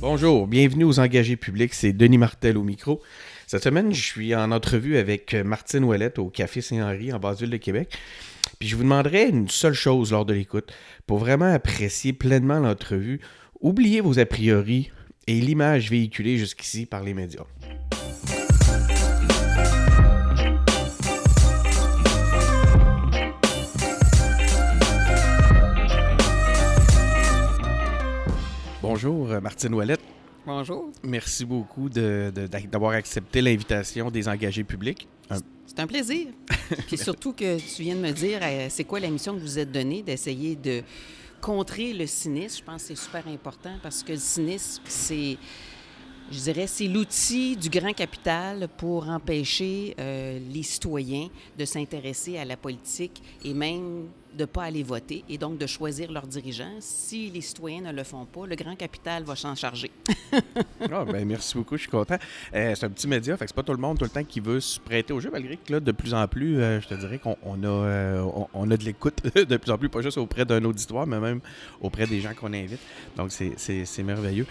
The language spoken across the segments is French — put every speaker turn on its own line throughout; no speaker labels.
Bonjour, bienvenue aux engagés publics, c'est Denis Martel au micro. Cette semaine, je suis en entrevue avec Martine Ouellette au Café Saint-Henri en basse-ville de Québec. Puis je vous demanderai une seule chose lors de l'écoute. Pour vraiment apprécier pleinement l'entrevue, oubliez vos a priori et l'image véhiculée jusqu'ici par les médias. Bonjour, euh, Martine Ouellette.
Bonjour.
Merci beaucoup de- de- d'avoir accepté l'invitation des engagés publics. Un-
C'est un plaisir. Puis surtout que tu viens de me dire, euh, c'est quoi la mission que vous êtes donnée, d'essayer de contrer le cynisme. Je pense que c'est super important parce que le cynisme, c'est, je dirais, c'est l'outil du grand capital pour empêcher euh, les citoyens de s'intéresser à la politique et même de ne pas aller voter et donc de choisir leurs dirigeants. Si les citoyens ne le font pas, le grand capital va s'en charger.
Ah, ben, merci beaucoup, je suis content. Euh, c'est un petit média, fait que c'est pas tout le monde tout le temps qui veut se prêter au jeu, malgré que là, de plus en plus, euh, je te dirais qu'on on a, euh, on a de l'écoute de plus en plus, pas juste auprès d'un auditoire, mais même auprès des gens qu'on invite. Donc, c'est- c'est c'est merveilleux.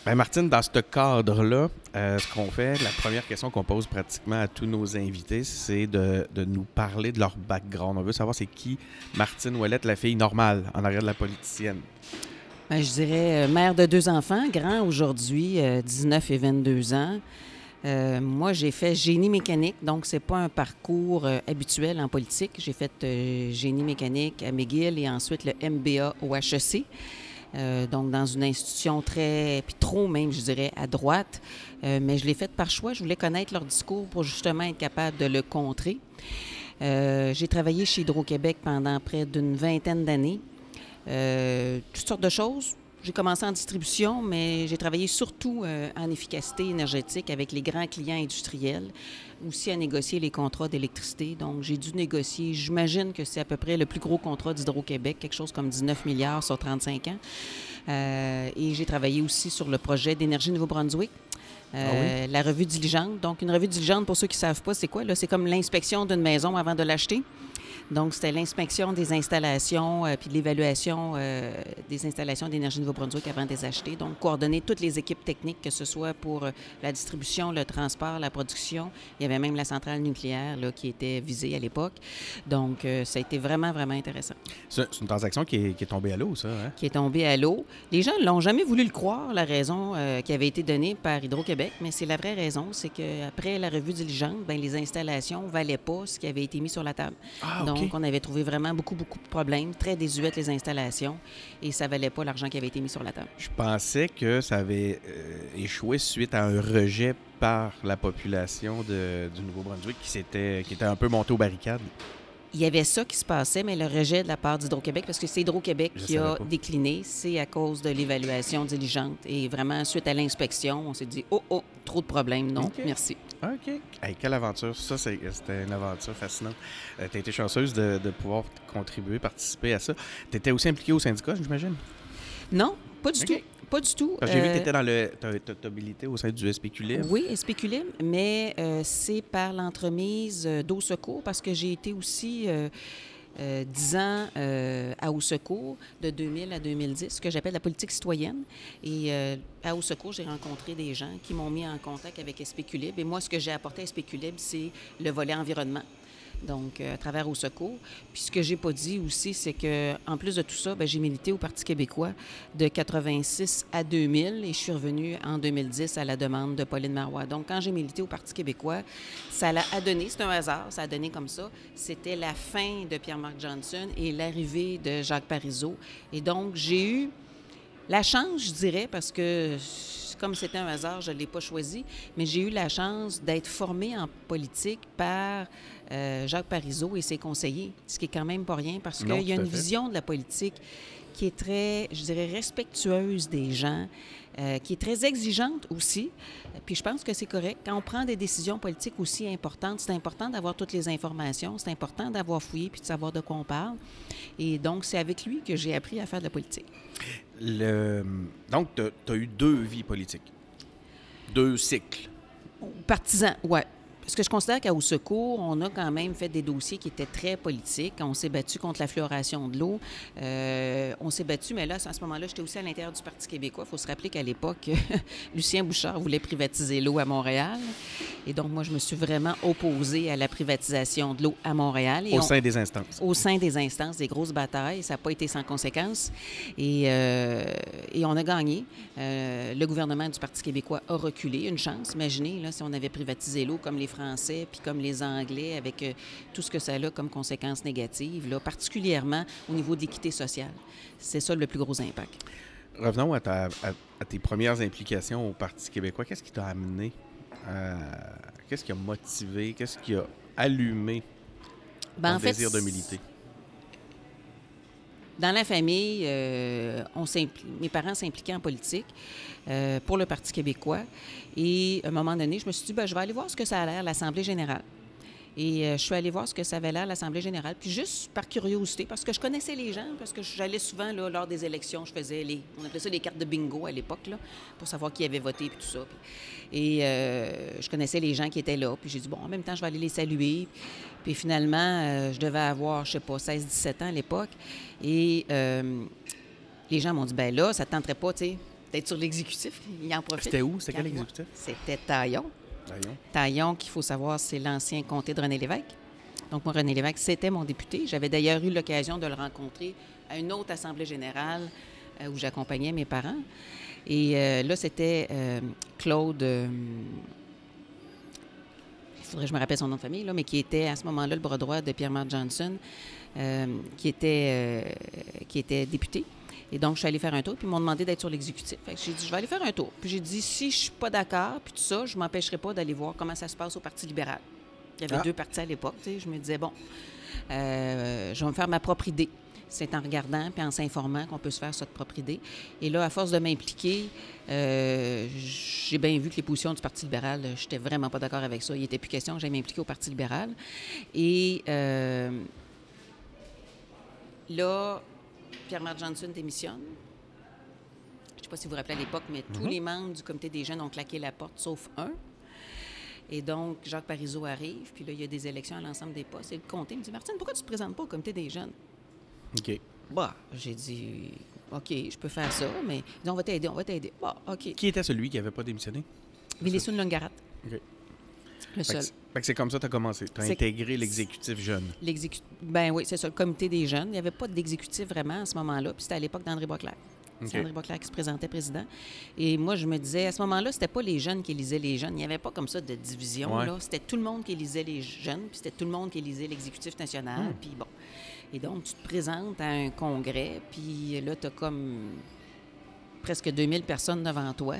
Euh, ben, Martine, dans ce cadre-là, euh, ce qu'on fait, la première question qu'on pose pratiquement à tous nos invités, c'est de, nous parler de leur background. On veut savoir c'est qui Martine Ouellette, la fille normale, en arrière de la politicienne.
Ben, je dirais euh, mère de deux enfants, grand aujourd'hui, euh, 19 et 22 ans. Euh, moi, j'ai fait génie mécanique, donc c'est pas un parcours euh, habituel en politique. J'ai fait euh, génie mécanique à McGill et ensuite le MBA au HEC. Euh, donc dans une institution très, puis trop même, je dirais, à droite. Euh, mais je l'ai fait par choix. Je voulais connaître leur discours pour justement être capable de le contrer. Euh, j'ai travaillé chez Hydro-Québec pendant près d'une vingtaine d'années. Toutes sortes de choses. J'ai commencé en distribution, mais j'ai travaillé surtout en efficacité énergétique avec les grands clients industriels, aussi à négocier les contrats d'électricité. Donc, j'ai dû négocier, j'imagine que c'est à peu près le plus gros contrat d'Hydro-Québec, quelque chose comme 19 milliards sur 35 ans. Euh, et j'ai travaillé aussi sur le projet d'énergie Nouveau-Brunswick. Euh, La revue diligente. Donc, une revue diligente, pour ceux qui ne savent pas, c'est quoi? C'est comme l'inspection d'une maison avant de l'acheter. Donc, c'était l'inspection des installations euh, puis l'évaluation euh, des installations d'énergie Nouveau-Brunswick avant de les acheter. Donc, coordonner toutes les équipes techniques, que ce soit pour euh, la distribution, le transport, la production. Il y avait même la centrale nucléaire là, qui était visée à l'époque. Donc, euh, ça a été vraiment, vraiment intéressant.
C'est une transaction qui est, qui est tombée à l'eau, ça. Hein?
Qui est tombé à l'eau. Les gens n'ont jamais voulu le croire, la raison qui avait été donnée par Hydro-Québec, mais c'est la vraie raison. C'est qu'après la revue diligente, ben, les installations ne valaient pas ce qui avait été mis sur la table.
Ah,
Donc,
OK.
on avait trouvé vraiment beaucoup, beaucoup de problèmes, très désuètes les installations, et ça valait pas l'argent qui avait été mis sur la table.
Je pensais que ça avait euh, échoué suite à un rejet par la population de- du Nouveau-Brunswick qui, qui était un peu monté aux barricades.
Il y avait ça qui se passait, mais le rejet de la part d'Hydro-Québec, parce que c'est Hydro-Québec qui a
pas.
décliné, c'est à cause de l'évaluation diligente. Et vraiment, suite à l'inspection, on s'est dit Oh, oh, trop de problèmes. Non, merci.
OK. Hey, quelle aventure. Ça, c'était une aventure fascinante. tu as été chanceuse de, de pouvoir contribuer, participer à ça. Tu étais aussi impliquée au syndicat, j'imagine?
Non, pas du tout. Pas du tout.
J'ai vu que
Euh,
tu étais dans le. t'as milité au sein du SPQ Libre.
Oui, spéculime, mais euh, c'est par l'entremise euh, d'Au Secours parce que j'ai été aussi euh, euh, 10 ans euh, à Au Secours de 2000 à 2010, ce que j'appelle la politique citoyenne. Et euh, à Au Secours, j'ai rencontré des gens qui m'ont mis en contact avec Spéculib. Et moi, ce que j'ai apporté à Spéculib, c'est le volet environnement. Donc, euh, à travers Au Secours. Puis, ce que j'ai pas dit aussi, c'est que en plus de tout ça, ben, j'ai milité au Parti québécois de 86 à 2000 et je suis revenue en 2010 à la demande de Pauline Marois. Donc, quand j'ai milité au Parti québécois, ça l'a a donné, c'est un hasard, ça a donné comme ça. C'était la fin de Pierre-Marc Johnson et l'arrivée de Jacques Parizeau. Et donc, j'ai eu la chance, je dirais, parce que comme c'était un hasard, je ne l'ai pas choisi, mais j'ai eu la chance d'être formée en politique par euh, Jacques Parizeau et ses conseillers, ce qui est quand même pas rien parce qu'il y a une
fait.
vision de la politique qui est très, je dirais, respectueuse des gens, euh, qui est très exigeante aussi. Puis je pense que c'est correct. Quand on prend des décisions politiques aussi importantes, c'est important d'avoir toutes les informations, c'est important d'avoir fouillé puis de savoir de quoi on parle. Et donc, c'est avec lui que j'ai appris à faire de la politique.
Le... Donc, tu as, eu deux vies politiques, deux cycles.
Partisans, ouais. Parce que je considère qu'à Au Secours, on a quand même fait des dossiers qui étaient très politiques. On s'est battu contre la fluoration de l'eau. Euh, on s'est battu, mais là, à ce moment-là, j'étais aussi à l'intérieur du Parti québécois. Il faut se rappeler qu'à l'époque, Lucien Bouchard voulait privatiser l'eau à Montréal. Et donc, moi, je me suis vraiment opposée à la privatisation de l'eau à Montréal.
au sein des instances.
Au sein des instances, des grosses batailles. Ça n'a pas été sans conséquences. Et, euh, et on a gagné. Euh, le gouvernement du Parti québécois a reculé. Une chance. Imaginez, là, si on avait privatisé l'eau comme les Français, puis comme les Anglais, avec euh, tout ce que ça a comme conséquences négatives, là, particulièrement au niveau d'équité sociale. C'est ça le plus gros impact.
Revenons à, tes premières implications au Parti québécois. Qu'est-ce qui t'a amené? qu'est-ce qui a motivé? Qu'est-ce qui a allumé ben, ton désir de militer?
Dans la famille, euh, mes parents s'impliquaient en politique euh, pour le Parti québécois. Et à un moment donné, je me suis dit, ben, je vais aller voir ce que ça a l'air, l'Assemblée générale. Et euh, je suis allée voir ce que ça avait l'air, l'Assemblée générale. Puis juste par curiosité, parce que je connaissais les gens, parce que j'allais souvent là, lors des élections, je faisais les. On appelait ça les cartes de bingo à l'époque, là, pour savoir qui avait voté et tout ça. Et je connaissais les gens qui étaient là. Puis j'ai dit, bon, en même temps, je vais aller les saluer. Puis finalement, je devais avoir, je sais pas, 16-17 ans à l'époque. Et euh, les gens m'ont dit, ben là, ça ne tenterait pas, tu sais, d'être sur l'exécutif. Il en profite.
C'était où? C'était quel exécutif?
C'était Taillon. Taillon. Taillon, qu'il faut savoir, c'est l'ancien comté de René Lévesque. Donc, moi, René Lévesque, c'était mon député. J'avais d'ailleurs eu l'occasion de le rencontrer à une autre Assemblée générale euh, où j'accompagnais mes parents. Et euh, là, c'était Claude. il faudrait que je me rappelle son nom de famille, mais qui était à ce moment-là le bras droit de Pierre-Marc Johnson. Euh, euh, qui était député. Et donc, je suis allée faire un tour, puis ils m'ont demandé d'être sur l'exécutif. j'ai dit, je vais aller faire un tour. Puis j'ai dit, si je suis pas d'accord, puis tout ça, je m'empêcherai pas d'aller voir comment ça se passe au Parti libéral. Il y avait ah. deux partis à l'époque. Je me disais, bon, euh, je vais me faire ma propre idée. C'est en regardant puis en s'informant qu'on peut se faire cette propre idée. Et là, à force de m'impliquer, j'ai bien vu que les positions du Parti libéral, je n'étais vraiment pas d'accord avec ça. Il n'était plus question que j'aille m'impliquer au Parti libéral. Et Là, Pierre-Marc Johnson démissionne. Je ne sais pas si vous vous rappelez à l'époque, mais tous mhm. les membres du comité des jeunes ont claqué la porte, sauf un. Et donc, Jacques Parizeau arrive, puis là, il y a des élections à l'ensemble des postes. Et le comté me dit Martine, pourquoi tu ne te présentes pas au comité des jeunes?
OK.
Bah, j'ai dit OK, je peux faire ça, mais on va t'aider, on va t'aider. Bah, OK.
Qui était celui qui n'avait pas démissionné?
Vélissoun Lungarat. OK. Le seul.
c'est comme ça que tu as commencé. Tu as intégré l'exécutif jeune.
Ben oui, c'est ça, le comité des jeunes. Il n'y avait pas d'exécutif vraiment à ce moment-là. Puis c'était à l'époque d'André Boisclair. C'est André Boisclair qui se présentait président. Et moi, je me disais, à ce moment-là, c'était pas les jeunes qui élisaient les jeunes. Il n'y avait pas comme ça de division. C'était tout le monde qui élisait les jeunes, puis c'était tout le monde qui élisait l'exécutif national. Hmm. Puis bon. Et donc, tu te présentes à un congrès, puis là, tu as comme presque 2000 personnes devant toi.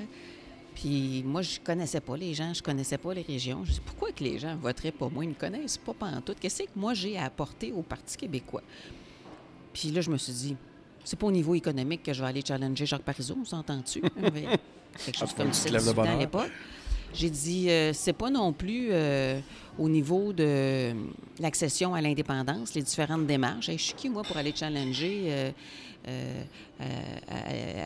Puis moi, je connaissais pas les gens, je connaissais pas les régions. Je dis pourquoi que les gens voteraient pas moi? Ils me connaissent pas tout. Qu'est-ce que moi j'ai à apporter au Parti québécois? Puis là, je me suis dit, c'est pas au niveau économique que je vais aller challenger Jacques Parizeau, on s'entend-tu? Quelque chose comme ça à l'époque. J'ai dit, euh, c'est pas non plus euh, au niveau de l'accession à l'indépendance, les différentes démarches. je suis qui, moi, pour aller challenger euh, euh, euh,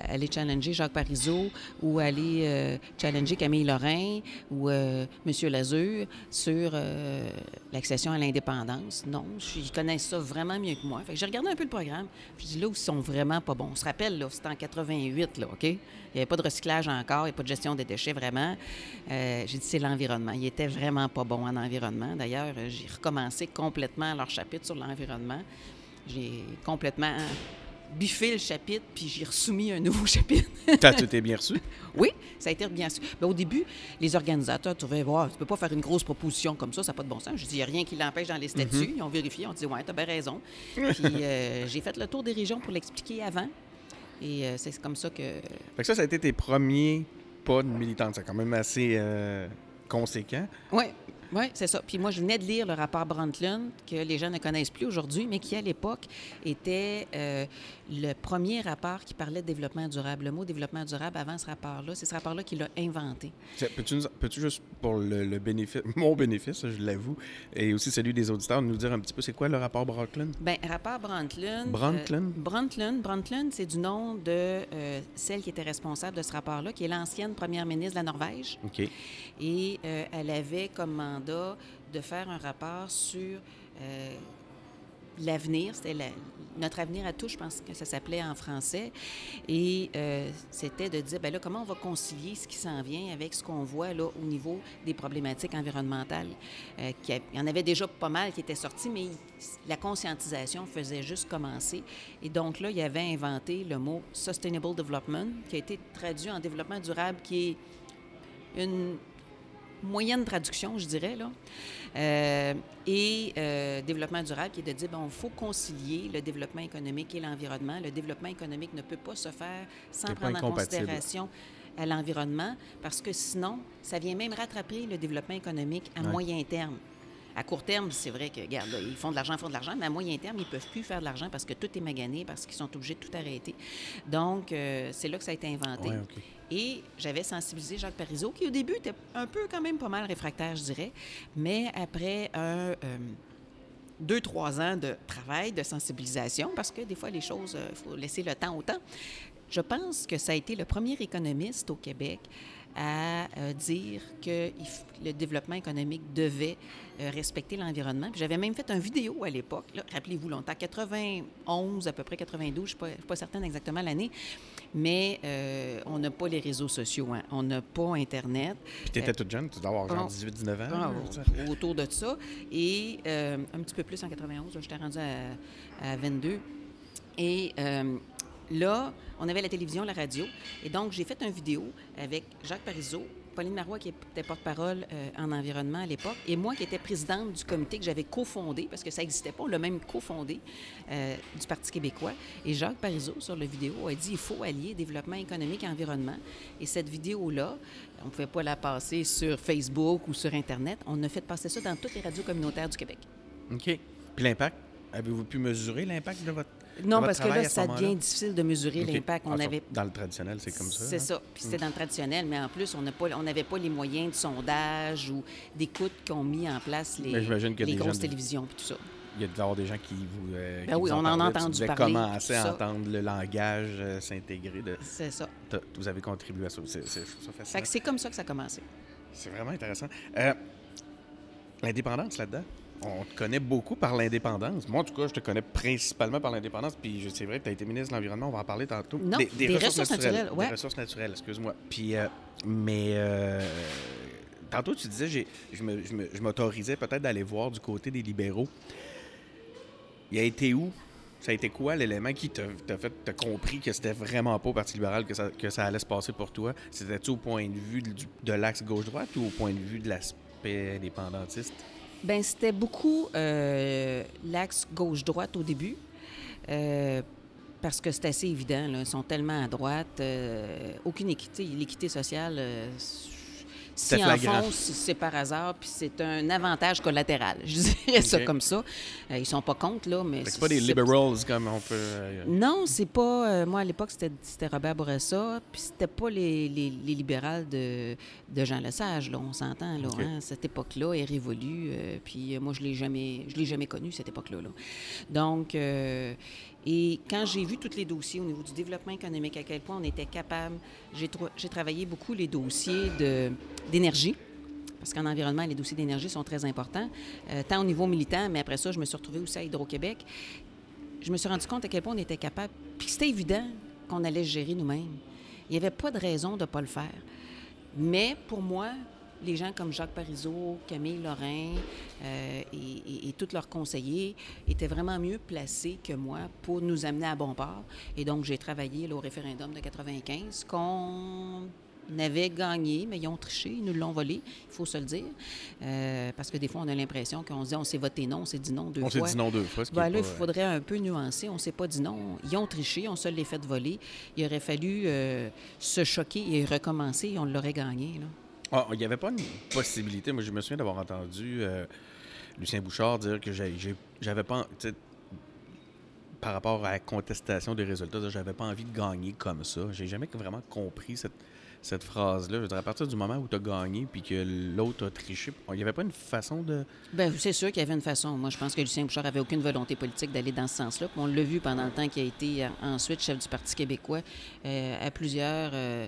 aller challenger Jacques Parizeau ou aller euh, challenger Camille Lorrain ou M. Lazure sur l'accession à l'indépendance. Non, ils connaissent ça vraiment mieux que moi. j'ai regardé un peu le programme. Je dis là où ils sont vraiment pas bons. On se rappelle, là, c'était en 88, là, OK? Il n'y avait pas de recyclage encore, il n'y a pas de gestion des déchets vraiment. j'ai dit c'est l'environnement. Ils étaient vraiment pas bons en environnement. D'ailleurs, j'ai recommencé complètement leur chapitre sur l'environnement. J'ai complètement biffé le chapitre, puis j'ai resoumis un nouveau chapitre.
T'as tout été bien reçu?
Oui, ça a été bien reçu. Mais au début, les organisateurs trouvaient, wow, tu peux pas faire une grosse proposition comme ça, ça n'a pas de bon sens. Je dis, il n'y a rien qui l'empêche dans les statuts. Mhm. Ils ont vérifié, ont dit, ouais, as bien raison. puis euh, j'ai fait le tour des régions pour l'expliquer avant. Et euh, c'est comme ça que.
Fait que ça, ça a été tes premiers pas de militante. C'est quand même assez euh, conséquent.
Oui. Oui, c'est ça. Puis moi, je venais de lire le rapport Brundtland, que les gens ne connaissent plus aujourd'hui, mais qui, à l'époque, était euh, le premier rapport qui parlait de développement durable. Le mot développement durable, avant ce rapport-là, c'est ce rapport-là qu'il a inventé.
Peux-tu, juste, pour le, le bénéfice, mon bénéfice, je l'avoue, et aussi celui des auditeurs, nous dire un petit peu c'est quoi le rapport Brundtland?
Bien, rapport Brundtland.
Brundtland?
euh, Brundtland? Brundtland, c'est du nom de euh, celle qui était responsable de ce rapport-là, qui est l'ancienne première ministre de la Norvège.
OK.
Et euh, elle avait comme de faire un rapport sur euh, l'avenir. C'était notre avenir à tous, je pense que ça s'appelait en français. Et euh, c'était de dire, ben là, comment on va concilier ce qui s'en vient avec ce qu'on voit là au niveau des problématiques environnementales? Euh, y il y en avait déjà pas mal qui étaient sortis, mais la conscientisation faisait juste commencer. Et donc là, il avait inventé le mot Sustainable Development, qui a été traduit en développement durable, qui est une moyenne traduction, je dirais, là. Euh, et euh, développement durable, qui est de dire, bon, il faut concilier le développement économique et l'environnement. Le développement économique ne peut pas se faire sans prendre en considération à l'environnement, parce que sinon, ça vient même rattraper le développement économique à
Ouais.
moyen terme. À court terme, c'est vrai que, regarde, là, ils font de l'argent, ils font de l'argent, mais à moyen terme, ils ne peuvent plus faire de l'argent parce que tout est magané, parce qu'ils sont obligés de tout arrêter. Donc, euh, c'est là que ça a été inventé.
Ouais.
Et j'avais sensibilisé Jacques Parizeau, qui au début était un peu quand même pas mal réfractaire, je dirais. Mais après un, euh, deux, trois ans de travail, de sensibilisation, parce que des fois, les choses, il faut laisser le temps au temps, je pense que ça a été le premier économiste au Québec à euh, dire que il le développement économique devait euh, respecter l'environnement. J'avais même fait une vidéo à l'époque, rappelez-vous longtemps, 91, à peu près 92, je ne suis pas, je suis pas certaine exactement l'année, mais euh, on n'a pas les réseaux sociaux, hein. on n'a pas Internet.
Puis t'étais toute jeune, tu dois avoir genre
oh.
18-19 ans.
Ah, autour de ça. Et un petit peu plus en 91, là, j'étais rendue à, à 22. Et là, on avait la télévision, la radio. Et donc, j'ai fait une vidéo avec Jacques Parizeau, Pauline Marois, qui était porte-parole euh, en environnement à l'époque, et moi, qui étais présidente du comité que j'avais cofondé, parce que ça n'existait pas, on l'a même cofondé, euh, du Parti québécois. Et Jacques Parizeau, sur la vidéo, a dit il faut allier développement économique et environnement. Et cette vidéo-là, on ne pouvait pas la passer sur Facebook ou sur Internet. On a fait passer ça dans toutes les radios communautaires du Québec.
OK. Puis l'impact, avez-vous pu mesurer l'impact de votre.
Non, parce que là, ça devient difficile de mesurer l'impact. On
Ah,
avait
Dans le traditionnel, c'est comme ça.
C'est
hein?
ça. Puis c'était dans le traditionnel, mais en plus, on n'avait pas les moyens de sondage ou d'écoute qu'ont mis en place les, les grosses
de-
télévisions puis tout ça.
Il y a de avoir des gens qui vous. euh,
Ben
qui
oui,
vous
on en a entendu
tu
parler,
commencer à entendre le langage euh, s'intégrer. De...
C'est ça.
Vous avez contribué à ça. C'est, c'est
comme ça que ça a commencé.
C'est vraiment intéressant. Euh, l'indépendance là-dedans, on te connaît beaucoup par l'indépendance. Moi, en tout cas, je te connais principalement par l'indépendance. Puis c'est vrai que tu as été ministre de l'Environnement, on va en parler tantôt.
Non, des ressources naturelles, ouais.
Des ressources naturelles, excuse-moi. Puis, euh, mais euh, tantôt, tu disais, je, m'autorisais peut-être d'aller voir du côté des libéraux. Il a été où? Ça a été quoi l'élément qui t'a fait, t'as compris que c'était vraiment pas au Parti libéral que ça, que ça allait se passer pour toi? C'était-tu au point de vue du- de l'axe gauche-droite ou au point de vue de l'aspect indépendantiste?
Ben c'était beaucoup euh, l'axe gauche-droite au début. euh, parce que c'est assez évident, ils sont tellement à droite, euh, aucune équité, l'équité sociale, si en font, c'est par hasard, puis c'est un avantage collatéral. Je dirais ça comme ça. Euh, ils sont pas contre, là, mais...
C'est pas des liberals comme on peut. euh,
Non, c'est pas. euh, moi, à l'époque, c'était Robert Bourassa, puis c'était pas les, les, les libérales de, de Jean Lesage, là, on s'entend, là. Hein. Cette époque-là est révolue, euh, puis euh, moi, je l'ai jamais, je l'ai jamais connue, cette époque-là. là. Donc, et quand j'ai vu tous les dossiers au niveau du développement économique, à quel point on était capable, j'ai tra- j'ai travaillé beaucoup les dossiers d'énergie. Parce qu'en environnement, les dossiers d'énergie sont très importants, euh, tant au niveau militant, mais après ça, je me suis retrouvée aussi à Hydro-Québec je me suis rendu compte à quel point on était capable. Puis c'était évident qu'on allait gérer nous-mêmes. Il n'y avait pas de raison de ne pas le faire. Mais pour moi, les gens comme Jacques Parizeau, Camille Lorrain euh, et, et- et tous leurs conseillers étaient vraiment mieux placés que moi pour nous amener à bon port. Et donc, j'ai travaillé là, au référendum de 95 qu'on avait gagné, mais ils ont triché, ils nous l'ont volé, il faut se le dire. Euh, parce que des fois, on a l'impression qu'on se dit on s'est voté non, on s'est dit non deux
On s'est
fois.
dit non deux fois.
Ben là, il faudrait un peu nuancer. On ne s'est pas dit non. Ils ont triché, on se les fait voler. Il aurait fallu euh, se choquer et recommencer et on l'aurait gagné. Là.
Ah, Il n'y avait pas une possibilité. Moi, je me souviens d'avoir entendu euh, Lucien Bouchard dire que j'avais pas. Par rapport à la contestation des résultats, j'avais pas envie de gagner comme ça. J'ai jamais vraiment compris cette, cette phrase-là. Je veux dire, à partir du moment où tu as gagné puis que l'autre a triché, il n'y avait pas une façon de.
Bien, c'est sûr qu'il y avait une façon. Moi, je pense que Lucien Bouchard avait aucune volonté politique d'aller dans ce sens-là. On l'a vu pendant le temps qu'il a été euh, ensuite chef du Parti québécois. Euh, à plusieurs euh,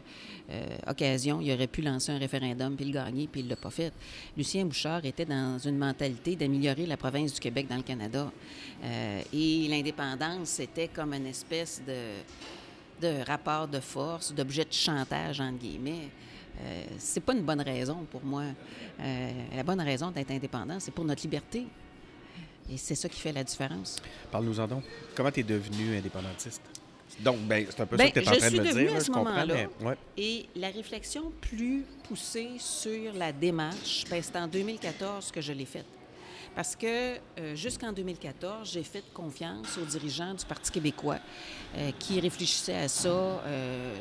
occasions, il aurait pu lancer un référendum puis le gagner, puis il ne l'a pas fait. Lucien Bouchard était dans une mentalité d'améliorer la province du Québec dans le Canada. Et l'indépendance, c'était comme une espèce de, de rapport de force, d'objet de chantage, entre guillemets. Euh, c'est pas une bonne raison pour moi. Euh, la bonne raison d'être indépendant, c'est pour notre liberté. Et c'est ça qui fait la différence.
Parle-nous-en donc. Comment tu es devenu indépendantiste? Donc, ben, c'est un peu
Ben,
ça que tu es en train de me dire. là, je comprends,
moment-là.
mais- ouais.
Et la réflexion plus poussée sur la démarche, ben, c'est en 2014 que je l'ai faite. Parce que euh, jusqu'en 2014, j'ai fait confiance aux dirigeants du Parti québécois euh, qui réfléchissaient à ça euh,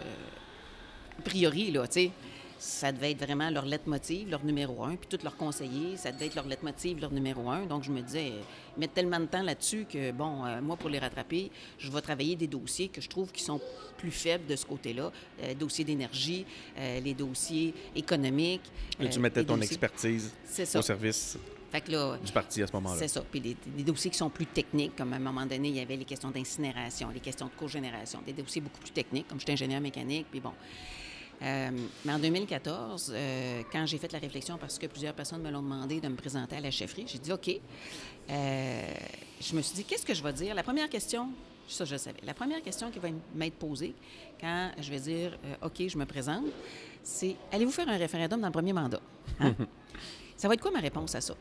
a priori, là, tu sais. Ça devait être vraiment leur leitmotiv, leur numéro un, puis tous leurs conseillers, ça devait être leur leitmotiv, leur numéro un. Donc, je me disais, ils mettent tellement de temps là-dessus que, bon, moi, pour les rattraper, je vais travailler des dossiers que je trouve qui sont plus faibles de ce côté-là. Dossiers d'énergie, les dossiers économiques.
Là, tu mettais ton
dossiers-
expertise
C'est ça.
au service
Fait que là,
du parti à ce moment-là.
c'est ça. Puis des, des dossiers qui sont plus techniques, comme à un moment donné, il y avait les questions d'incinération, les questions de cogénération, des dossiers beaucoup plus techniques, comme j'étais ingénieur mécanique, puis bon. Euh, mais en 2014, euh, quand j'ai fait la réflexion, parce que plusieurs personnes me l'ont demandé de me présenter à la chefferie, j'ai dit OK. Euh, je me suis dit, qu'est-ce que je vais dire? La première question, ça je le savais, la première question qui va m'être posée quand je vais dire euh, OK, je me présente, c'est allez-vous faire un référendum dans le premier mandat? Hein? ça va être quoi ma réponse à ça?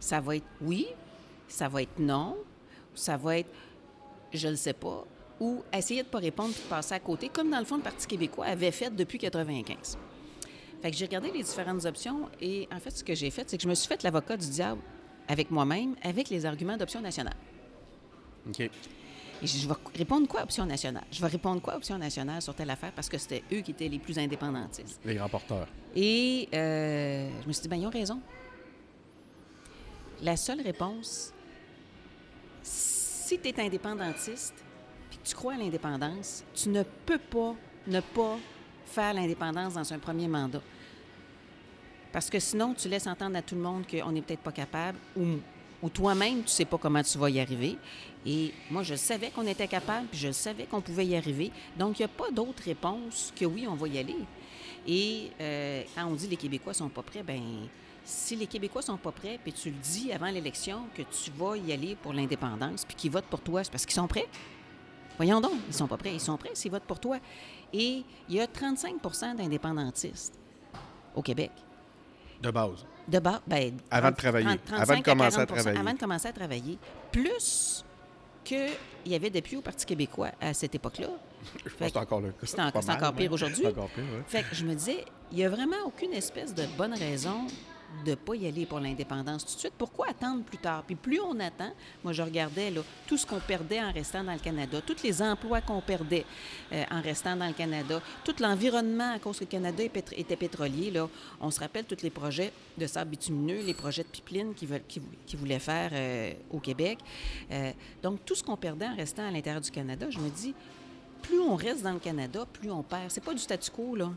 Ça va être oui, ça va être non, ça va être je le sais pas, ou essayer de ne pas répondre puis de passer à côté, comme dans le fond le Parti québécois avait fait depuis 95. Fait que j'ai regardé les différentes options et en fait, ce que j'ai fait, c'est que je me suis fait l'avocat du diable avec moi-même, avec les arguments d'option nationale.
OK.
Et je je vais répondre quoi option nationale? Je vais répondre quoi option nationale sur telle affaire parce que c'était eux qui étaient les plus indépendantistes?
Les grands porteurs.
Et euh, je me suis dit, ben, ils ont raison. La seule réponse, si tu es indépendantiste puis que tu crois à l'indépendance, tu ne peux pas ne pas faire l'indépendance dans un premier mandat. Parce que sinon, tu laisses entendre à tout le monde qu'on n'est peut-être pas capable ou, toi-même, tu sais pas comment tu vas y arriver. Et moi, je savais qu'on était capable, puis je savais qu'on pouvait y arriver. Donc, il n'y a pas d'autre réponse que oui, on va y aller. Et euh, quand on dit les Québécois sont pas prêts, ben si les Québécois sont pas prêts, puis tu le dis avant l'élection que tu vas y aller pour l'indépendance, puis qu'ils votent pour toi, c'est parce qu'ils sont prêts. Voyons donc, ils sont pas prêts. Ils sont prêts s'ils votent pour toi. Et il y a 35% d'indépendantistes au Québec.
De base.
De bas, ben,
Avant de travailler, avant de commencer à
40
travailler.
Avant de commencer à travailler. Plus qu'il y avait des au Parti québécois à cette époque-là.
Je pense que c'est encore le cas.
c'est en- encore pire
ouais.
aujourd'hui.
C'est encore pire, ouais.
Fait que je me disais, il n'y a vraiment aucune espèce de bonne raison de ne pas y aller pour l'indépendance tout de suite. Pourquoi attendre plus tard? Puis plus on attend, moi je regardais là, tout ce qu'on perdait en restant dans le Canada, tous les emplois qu'on perdait euh, en restant dans le Canada, tout l'environnement à cause que le Canada était pétrolier. On se rappelle tous les projets de sable bitumineux, les projets de pipeline qu'ils qu'ils voulaient faire euh, au Québec. Euh, donc tout ce qu'on perdait en restant à l'intérieur du Canada, je me dis, plus on reste dans le Canada, plus on perd. C'est pas du statu quo, là.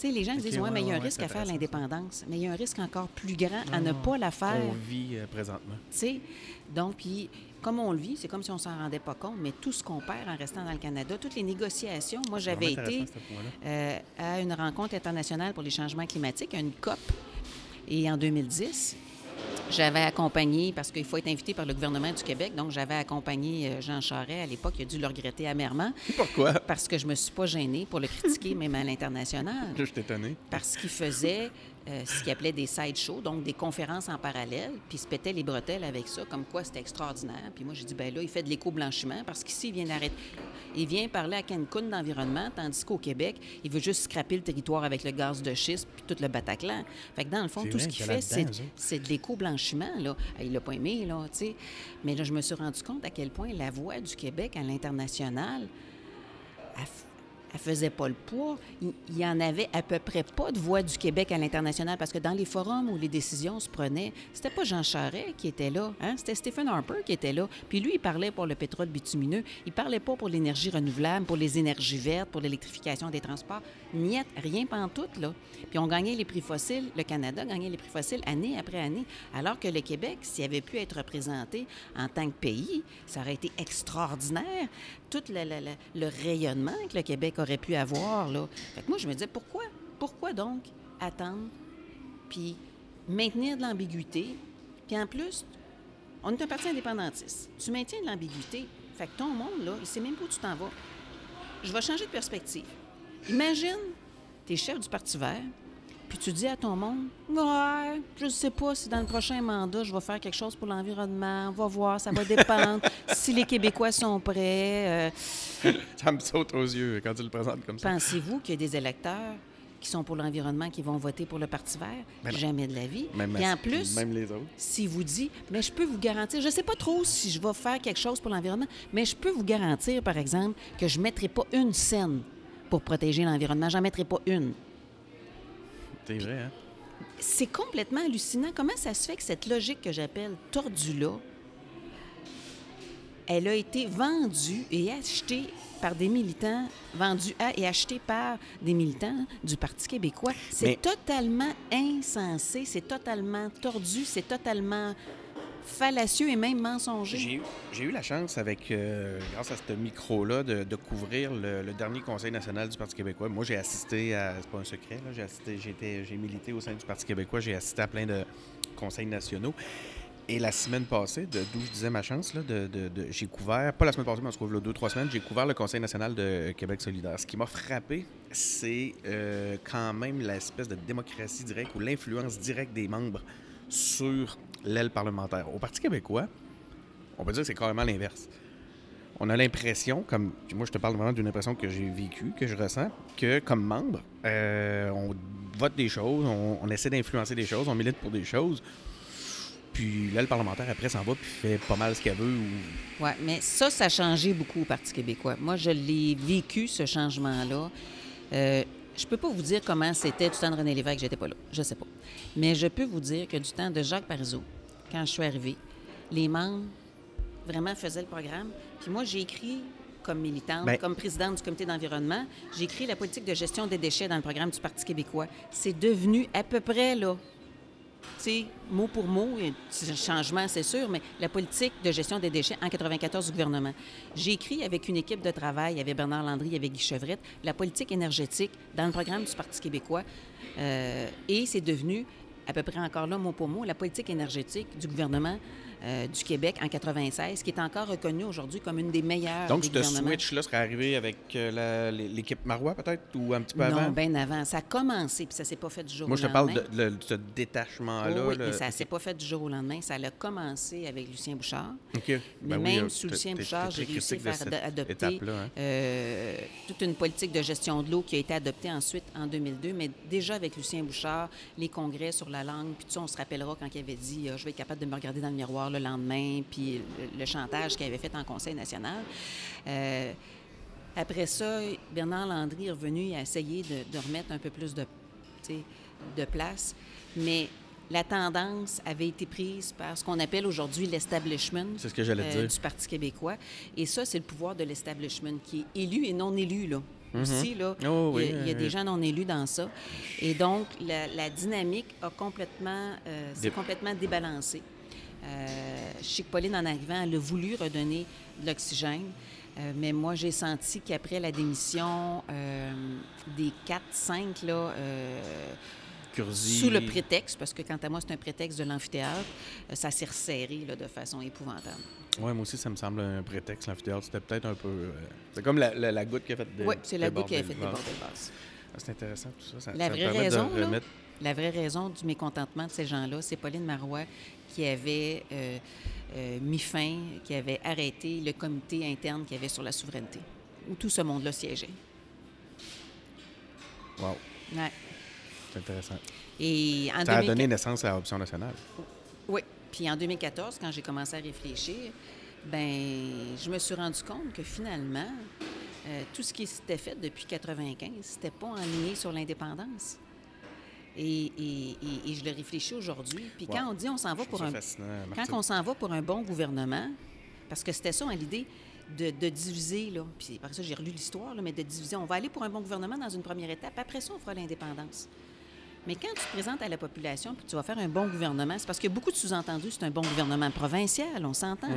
Sais, les gens
Ok,
disent, ouais,
ouais,
mais il y a un
ouais,
risque à faire l'indépendance. Mais il y a un risque encore plus grand à ne pas la faire.
On vit euh, présentement.
Tu sais, donc, puis, comme on le vit, c'est comme si on s'en rendait pas compte, mais tout ce qu'on perd en restant dans le Canada, toutes les négociations, moi, j'avais été euh, à une rencontre internationale pour les changements climatiques, une COP, et en 2010, j'avais accompagné, parce qu'il faut être invité par le gouvernement du Québec, donc j'avais accompagné euh, Jean Charest à l'époque, il a dû le regretter amèrement,
Pourquoi?
parce que je me suis pas gênée pour le critiquer, même à l'international.
Je suis
parce qu'il faisait euh, ce qu'il appelait des side shows, donc des conférences en parallèle, puis il se pétait les bretelles avec ça, comme quoi c'était extraordinaire. Puis moi, j'ai dit, ben là, il fait de l'éco-blanchiment, parce qu'ici, il vient d'arrêter. Il vient parler à Cancun d'environnement, tandis qu'au Québec, il veut juste scraper le territoire avec le gaz de schiste, puis tout le Bataclan. Fait que dans le fond, tout
vrai
ce qu'il
a
fait, c'est de l'éco-blanchiment, là. Ah, Il l'a pas aimé, là, tu sais. Mais là, je me suis rendu compte à quel point la voix du Québec à l'international, elle f- elle faisait pas le poids. Il y en avait à peu près pas de voix du Québec à l'international parce que dans les forums où les décisions se prenaient, c'était pas Jean Charest qui était là, hein? c'était Stephen Harper qui était là. Puis lui, il parlait pour le pétrole bitumineux, il parlait pas pour l'énergie renouvelable, pour les énergies vertes, pour l'électrification des transports. Niet, rien pantoute, là. Puis on gagnait les prix fossiles, le Canada gagnait les prix fossiles année après année, alors que le Québec, s'il avait pu être représenté en tant que pays, ça aurait été extraordinaire. Tout le- le rayonnement que le Québec aurait pu avoir, là. Fait que moi, je me disais, pourquoi? Pourquoi donc attendre, puis maintenir de l'ambiguïté, puis en plus, on est un parti indépendantiste. Tu maintiens de l'ambiguïté, fait que ton monde, là, il sait même pas où tu t'en vas. Je vais changer de perspective. Imagine, tu es chef du Parti vert, puis tu dis à ton monde Ouais, je ne sais pas si dans le prochain mandat, je vais faire quelque chose pour l'environnement. On va voir, ça va dépendre. si les Québécois sont prêts. euh,
Ça me saute aux yeux quand tu le présentes comme ça.
Pensez-vous qu'il y a des électeurs qui sont pour l'environnement qui vont voter pour le Parti vert?
Ben.
Jamais de la vie.
Même,
Et en plus,
même les autres.
s'il vous dit, mais je peux vous garantir, je ne sais pas trop si je vais faire quelque chose pour l'environnement, mais je peux vous garantir, par exemple, que je ne mettrai pas une scène pour protéger l'environnement. J'en mettrai pas une.
C'est vrai, hein?
C'est complètement hallucinant. Comment ça se fait que cette logique que j'appelle tordue-là, elle a été vendue et achetée par des militants, vendue à et achetée par des militants du Parti québécois? C'est
Mais-
totalement insensé, c'est totalement tordu, c'est totalement fallacieux et même mensonger.
J'ai eu, la chance, avec, euh, grâce à ce micro-là, de, couvrir le, dernier Conseil national du Parti québécois. Moi, j'ai assisté à. C'est pas un secret. J'ai, j'ai, milité au sein du Parti québécois. J'ai assisté à plein de conseils nationaux. Et la semaine passée, d'où je disais ma chance, j'ai couvert, pas la semaine passée, mais on se trouve là deux, trois semaines, j'ai couvert le Conseil national de Québec solidaire. Ce qui m'a frappé, c'est euh, quand même l'espèce de démocratie directe ou l'influence directe des membres sur l'aile parlementaire. Au Parti québécois, on peut dire que c'est carrément l'inverse. On a l'impression, comme moi je te parle vraiment d'une impression que j'ai vécue, que je ressens, que comme membre, euh, on vote des choses, on, essaie d'influencer des choses, on milite pour des choses, puis l'aile parlementaire après s'en va puis fait pas mal ce qu'elle veut. Ou...
Oui, mais ça, ça a changé beaucoup au Parti québécois. Moi, je l'ai vécu, ce changement-là. Euh, je peux pas vous dire comment c'était du temps de René Lévesque, j'étais pas là. Je sais pas. Mais je peux vous dire que du temps de Jacques Parizeau, quand je suis arrivée, les membres vraiment faisaient le programme. Puis moi, j'ai écrit comme militante,
Ben-
comme présidente du comité d'environnement, j'ai écrit la politique de gestion des déchets dans le programme du Parti québécois. C'est devenu à peu près, là, tu sais, mot pour mot, il un changement, c'est sûr, mais la politique de gestion des déchets en 94 du gouvernement. J'ai écrit avec une équipe de travail, avait Bernard Landry, avait Guy Chevrette, la politique énergétique dans le programme du Parti québécois. Euh, et c'est devenu, à peu près encore là, mot pour mot, la politique énergétique du gouvernement euh, du Québec en 96, qui est encore reconnue aujourd'hui comme une des meilleures
Donc ce switch-là serait arrivé avec euh, l'équipe Marois peut-être, ou un petit peu
Non,
avant?
bien avant. Ça a commencé, puis ça s'est pas fait du jour
Moi
au
je te parle
lendemain.
de, de- de ce détachement-là.
Oh oui,
là.
mais ça s'est pas fait du jour au lendemain. Ça a commencé avec Lucien Bouchard.
OK.
Mais
Ben
même
euh,
sous Lucien Bouchard, j'ai réussi à faire adopter
hein.
euh, toute une politique de gestion de l'eau qui a été adoptée ensuite en 2002. Mais déjà avec Lucien Bouchard, les congrès sur la langue, puis tu sais, on se rappellera quand il avait dit Je vais être capable de me regarder dans le miroir le lendemain, puis le, chantage qu'il avait fait en Conseil national. Euh, après ça, Bernard Landry est revenu et a essayé de, de remettre un peu plus de, de place. Mais la tendance avait été prise par ce qu'on appelle aujourd'hui l'establishment
ce que
euh, du Parti québécois. Et ça, c'est le pouvoir de l'establishment qui est élu et non élu, là. Aussi, là,
Oh,
il y
oui,
a, il y a
oui,
des gens non élus dans ça. Et donc, la, la dynamique a complètement, euh, s'est complètement débalancée. Euh, je sais que Pauline, en arrivant, elle a voulu redonner de l'oxygène. Euh, mais moi, j'ai senti qu'après la démission euh, des 4-5, là, euh, sous le prétexte, parce que quant à moi, c'est un prétexte de l'amphithéâtre, euh, ça s'est resserré là, de façon épouvantable.
Ouais, moi aussi, ça me semble un prétexte. L'amphithéâtre, c'était peut-être un peu. euh, c'est comme la, la- la goutte qui a fait. dé-
Oui, c'est la goutte qui a fait
le vase. Ah, c'est intéressant tout ça. ça
La
ça
vraie
de
raison, La vraie raison du mécontentement de ces gens-là, c'est Pauline Marois qui avait euh, euh, mis fin, qui avait arrêté le comité interne qu'il y avait sur la souveraineté, où tout ce monde-là siégeait.
Wow,
Ouais.
c'est intéressant.
Et en
Ça a
2004
donné naissance à l'option nationale.
Oui. Puis en 2014, quand j'ai commencé à réfléchir, ben, je me suis rendu compte que finalement, euh, tout ce qui s'était fait depuis 95, c'était pas enligné sur l'indépendance. Et, et- et- et je le réfléchis aujourd'hui. Puis quand on dit on s'en va pour un, quand on s'en va pour un bon gouvernement, parce que c'était ça hein, l'idée de, de diviser, là, puis par ça j'ai relu l'histoire, mais de diviser. On va aller pour un bon gouvernement dans une première étape, après ça on fera l'indépendance. Mais quand tu te présentes à la population puis tu vas faire un bon gouvernement, c'est parce qu'il y a beaucoup de sous-entendus, c'est un bon gouvernement provincial, on s'entend.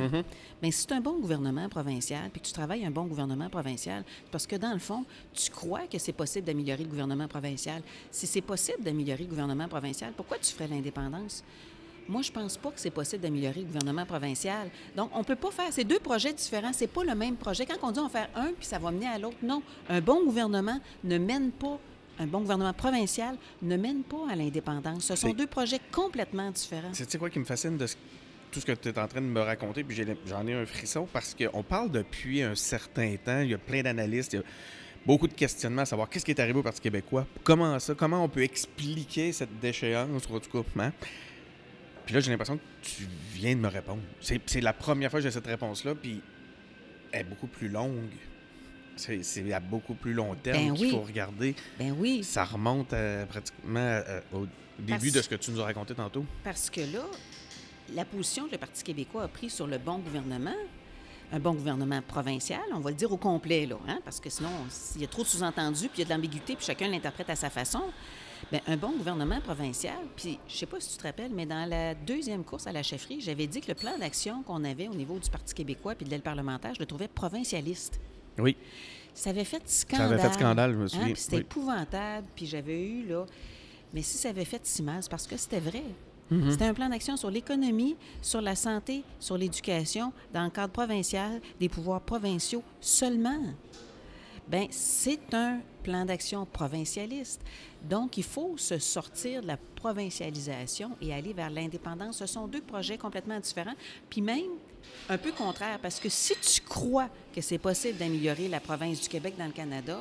Mais si c'est un bon gouvernement provincial puis que tu travailles un bon gouvernement provincial, parce que dans le fond, tu crois que c'est possible d'améliorer le gouvernement provincial. Si c'est possible d'améliorer le gouvernement provincial, pourquoi tu ferais l'indépendance? Moi, je pense pas que c'est possible d'améliorer le gouvernement provincial. Donc, on peut pas faire ces deux projets différents. C'est pas le même projet. Quand on dit on va faire un puis ça va mener à l'autre, non. Un bon gouvernement ne mène pas, un bon gouvernement provincial ne mène pas à l'indépendance. Ce sont deux projets complètement différents.
C'est quoi qui me fascine de ce- tout ce que tu es en train de me raconter, puis j'ai- j'en ai un frisson parce qu'on parle depuis un certain temps, il y a plein d'analystes, il y a beaucoup de questionnements à savoir qu'est-ce qui est arrivé au Parti québécois, comment ça, comment on peut expliquer cette déchéance, cas, hein? Puis là, j'ai l'impression que tu viens de me répondre. C'est c'est la première fois que j'ai cette réponse-là, puis elle est beaucoup plus longue. C'est à beaucoup plus long terme
Ben
qu'il
oui.
faut regarder.
Ben oui,
Ça remonte à pratiquement euh, au début
Parce-
de ce que tu nous as raconté tantôt.
Parce que là, la position que le Parti québécois a prise sur le bon gouvernement, un bon gouvernement provincial, on va le dire au complet, là, hein, parce que sinon, il y a trop de sous-entendus, puis il y a de l'ambiguïté, puis chacun l'interprète à sa façon. Bien, un bon gouvernement provincial, puis je sais pas si tu te rappelles, mais dans la deuxième course à la chefferie, j'avais dit que le plan d'action qu'on avait au niveau du Parti québécois puis de l'aile parlementaire, je le trouvais provincialiste.
Oui.
Ça avait fait scandale.
avait fait scandale, je me
Hein,
souviens,
puis c'était
oui.
épouvantable. Puis j'avais eu, là... Mais si ça avait fait si mal, c'est parce que c'était vrai.
Mm-hmm.
C'était un plan d'action sur l'économie, sur la santé, sur l'éducation, dans le cadre provincial, des pouvoirs provinciaux seulement. Bien, c'est un plan d'action provincialiste. Donc, il faut se sortir de la provincialisation et aller vers l'indépendance. Ce sont deux projets complètement différents, puis même un peu contraires, parce que si tu crois que c'est possible d'améliorer la province du Québec dans le Canada,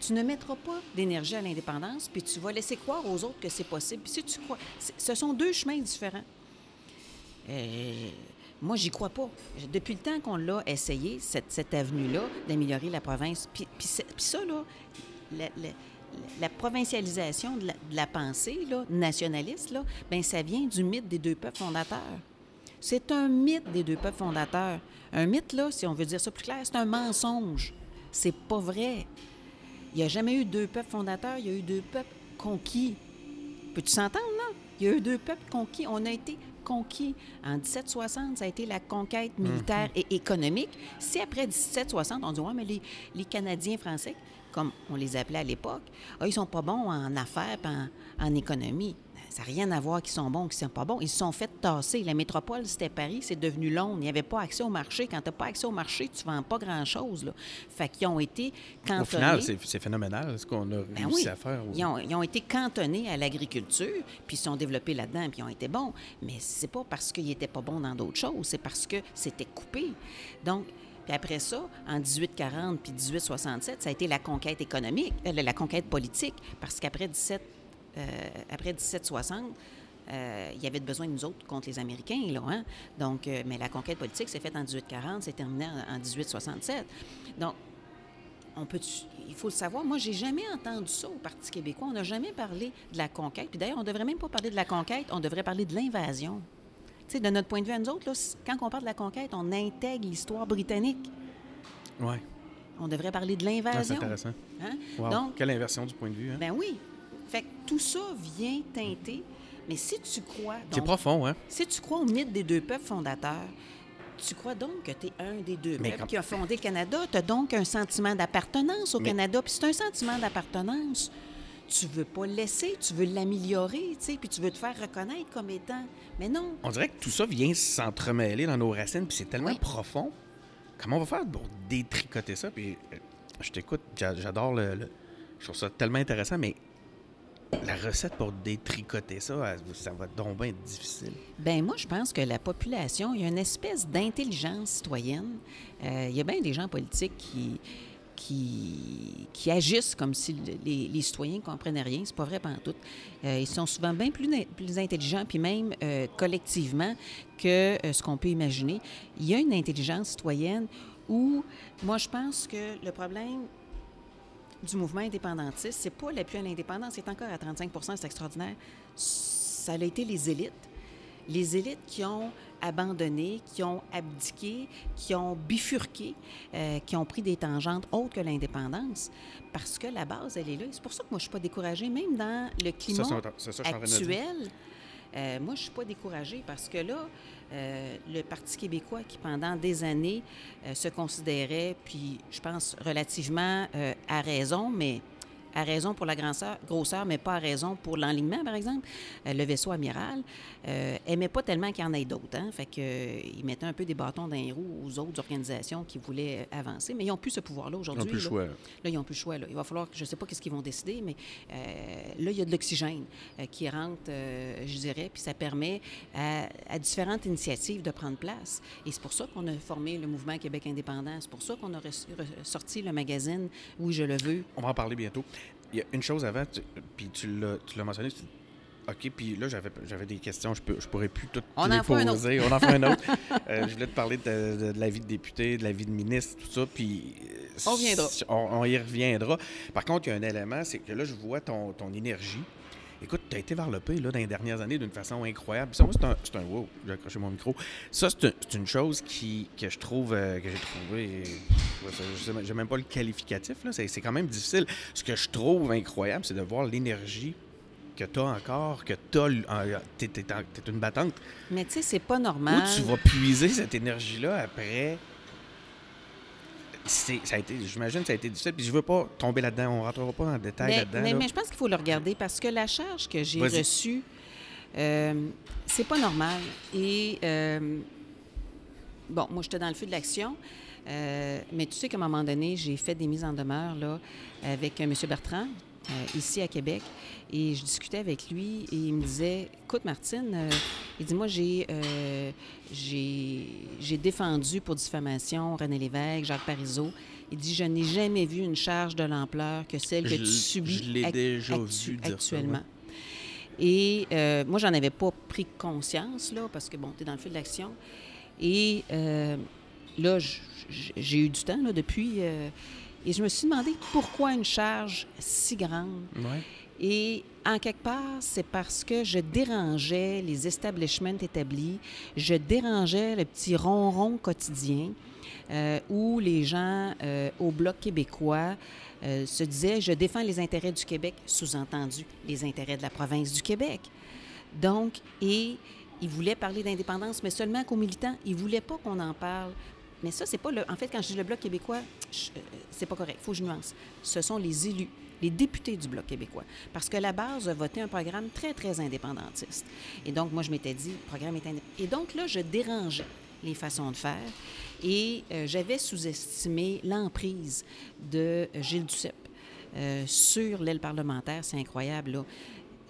tu ne mettras pas d'énergie à l'indépendance, puis tu vas laisser croire aux autres que c'est possible. Puis si tu crois, ce sont deux chemins différents. Euh, moi, j'y crois pas. Depuis le temps qu'on l'a essayé, cette, avenue-là, d'améliorer la province, puis, ça, la, provincialisation de la, pensée nationaliste, ben, ça vient du mythe des deux peuples fondateurs. C'est un mythe des deux peuples fondateurs. Un mythe, là, si on veut dire ça plus clair, c'est un mensonge. C'est pas vrai. Il n'y a jamais eu deux peuples fondateurs, il y a eu deux peuples conquis. Peux-tu s'entendre, là? Il y a eu deux peuples conquis. On a été conquis. En 1760, ça a été la conquête militaire et économique. Si après 1760, on dit, ouais, mais les, les Canadiens français, comme on les appelait à l'époque, ah, ils sont pas bons en affaires et en, en économie. Ça n'a rien à voir qu'ils sont bons ou qu'ils sont pas bons. Ils se sont fait tasser. La métropole, c'était Paris, c'est devenu Londres. Il n'y avait pas accès au marché. Quand tu n'as pas accès au marché, tu ne vends pas grand-chose. Fait qu'ils ont été cantonnés.
Au final, c'est phénoménal ce qu'on a
Ben
réussi
oui.
à faire.
Ils ont, ils ont été cantonnés à l'agriculture, puis ils se sont développés là-dedans, puis ils ont été bons. Mais c'est pas parce qu'ils n'étaient pas bons dans d'autres choses, c'est parce que c'était coupé. Donc, puis après ça, en 1840 puis 1867, ça a été la conquête économique, euh, la conquête politique, parce qu'après 17, euh, après 1760, euh, il y avait besoin de nous autres contre les Américains, là, hein? Donc, euh, mais la conquête politique s'est faite en 1840, c'est terminé en, en 1867. Donc, on peut, il faut le savoir. Moi, j'ai jamais entendu ça au Parti québécois. On n'a jamais parlé de la conquête. Puis d'ailleurs, on devrait même pas parler de la conquête. On devrait parler de l'invasion. Tu sais, de notre point de vue à nous autres, là, quand on parle de la conquête, on intègre l'histoire britannique.
Oui,
On devrait parler de
c'est
l'invasion.
intéressant.
Hein?
Wow.
Donc,
Quelle inversion du point de vue. Hein?
ben oui. Fait que tout ça vient teinter. Mais si tu crois.
c'est profond, hein?
Si tu crois au mythe des deux peuples fondateurs, tu crois donc que tu es un des deux peuples
quand-
qui a fondé le Canada. Tu as donc un sentiment d'appartenance au
Mais-
Canada. Puis c'est un sentiment d'appartenance. Tu veux pas le laisser, tu veux l'améliorer, tu sais, puis tu veux te faire reconnaître comme étant. Mais non.
On dirait que tout ça vient s'entremêler dans nos racines, puis c'est tellement
Oui.
profond. Comment on va faire pour détricoter ça? Puis euh, je t'écoute, j'a- j'adore le, le- Je trouve ça tellement intéressant, mais la recette pour détricoter ça, ça va donc bien être difficile.
Ben moi, je pense que la population, il y a une espèce d'intelligence citoyenne. Euh, il y a bien des gens politiques qui, qui, qui agissent comme si le- les, citoyens ne comprenaient rien. C'est pas vrai pantoute. Euh, ils sont souvent bien plus, intelligents, puis même euh, collectivement, que ce qu'on peut imaginer. Il y a une intelligence citoyenne où moi, je pense que le problème du mouvement indépendantiste, c'est pas l'appui à l'indépendance, c'est encore à 35 c'est extraordinaire. Ça a été les élites. Les élites qui ont abandonné, qui ont abdiqué, qui ont bifurqué, euh, qui ont pris des tangentes autres que l'indépendance, parce que la base, elle est là. C'est pour ça que moi, je suis pas découragée, même dans le climat
ça, ça, ça,
actuel. Euh, moi, je ne suis pas découragée parce que là, euh, le Parti québécois, qui pendant des années euh, se considérait, puis je pense relativement à raison, mais à raison pour la grosseur, mais pas à raison pour l'enlignement, par exemple. Euh, le vaisseau amiral euh, aimait pas tellement qu'il y en ait d'autres. Hein? Fait que, euh, il mettait un peu des bâtons dans les roues aux autres organisations qui voulaient euh, avancer. Mais ils n'ont plus ce pouvoir-là aujourd'hui.
Ils n'ont plus le choix. Là.
ils n'ont plus le choix. Là. Il va falloir, je ne sais pas qu'est-ce qu'ils vont décider, mais là, il y a de l'oxygène qui rentre, je dirais, puis ça permet à, à, différentes initiatives de prendre place. Et c'est pour ça qu'on a formé le mouvement Québec indépendant. C'est pour ça qu'on a sorti le magazine Oui, je le veux.
On va en parler bientôt. Il y a une chose avant, tu, puis tu l'as mentionné. Tu, OK, puis là, j'avais des questions. Je, peux, je pourrais plus toutes
On
les
en
poser. On en fait un autre. euh, je voulais te parler de, de, de, la vie de député, de la vie de ministre, tout ça. Puis.
On reviendra.
On, on, y reviendra. Par contre, il y a un élément, c'est que là, je vois ton, ton énergie. Écoute, tu as été développé là, dans les dernières années d'une façon incroyable. Ça, moi, c'est un, un. Wow, j'ai accroché mon micro. Ça, c'est un, une chose qui, que je trouve. Euh, que j'ai trouvé. Je n'ai même pas le qualificatif. C'est quand même difficile. Ce que je trouve incroyable, c'est de voir l'énergie que tu as encore, que tu es, es, une battante.
Mais tu sais, c'est pas normal.
Où tu vas puiser cette énergie-là après ça a été, j'imagine que ça a été difficile. Puis je veux pas tomber là-dedans. On rentrera pas en détail là-dedans.
Mais,
là.
mais, je pense qu'il faut le regarder parce que la charge que j'ai reçue, euh, c'est pas normal. Et euh, bon, moi, j'étais dans le feu de l'action. Euh, mais tu sais qu'à un moment donné, j'ai fait des mises en demeure là, avec M. Bertrand, euh, ici à Québec. Et je discutais avec lui et il me disait Écoute, Martine, euh, il dit Moi, j'ai, euh, j'ai défendu pour diffamation René Lévesque, Jacques Parizeau. Il dit Je n'ai jamais vu une charge de l'ampleur que celle que
je,
tu subis
je l'ai déjà vu dire
actuellement.
Ça, ouais.
Et euh, moi, j'en avais pas pris conscience, là, parce que, bon, tu es dans le feu de l'action. Et euh, là, j'ai eu du temps, là, depuis. Et je me suis demandé pourquoi une charge si grande.
Ouais.
Et en quelque part, c'est parce que je dérangeais les establishments établis, je dérangeais le petit ronron quotidien euh, où les gens euh, au Bloc québécois euh, se disaient Je défends les intérêts du Québec, sous-entendu les intérêts de la province du Québec. Donc, et ils voulaient parler d'indépendance, mais seulement qu'aux militants. Ils ne voulaient pas qu'on en parle mais ça, c'est pas le. En fait, quand je dis le Bloc québécois, c'est pas correct. Faut que je nuance. Ce sont les élus, les députés du Bloc québécois. Parce que la base a voté un programme très, très indépendantiste. Et donc, moi, je m'étais dit, le programme est indépendantiste. Et donc, là, je dérangeais les façons de faire. Et euh, j'avais sous-estimé l'emprise de Gilles Duceppe euh, sur l'aile parlementaire. C'est incroyable, là.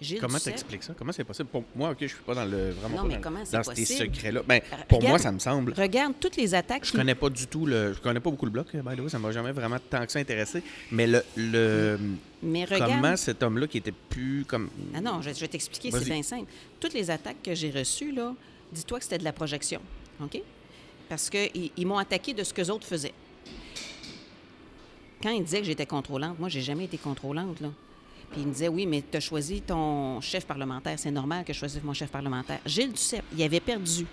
Gilles
comment t'expliques ça? Comment c'est possible? Pour moi, OK, je suis pas dans le vraiment
Non, mais
dans,
comment
dans ces secrets-là. Ben, pour
Regarde-
moi, ça me semble.
Regarde toutes les attaques.
Je
qui-
connais pas du tout le. Je connais pas beaucoup le bloc, by the way, ça m'a jamais vraiment tant que ça intéressé. Mais le. le
Mais regarde.
comment cet homme-là qui était plus comme.
Ah non, je, je vais t'expliquer, c'est bien simple. Toutes les attaques que j'ai reçues, là, dis-toi que c'était de la projection. OK? Parce qu'ils ils, m'ont attaqué de ce que les autres faisaient. Quand ils disaient que j'étais contrôlante, moi, j'ai jamais été contrôlante, là. Puis ils me disaient, oui, mais tu as choisi ton chef parlementaire. C'est normal que je choisisse mon chef parlementaire. Gilles Duceppe, il avait perdu.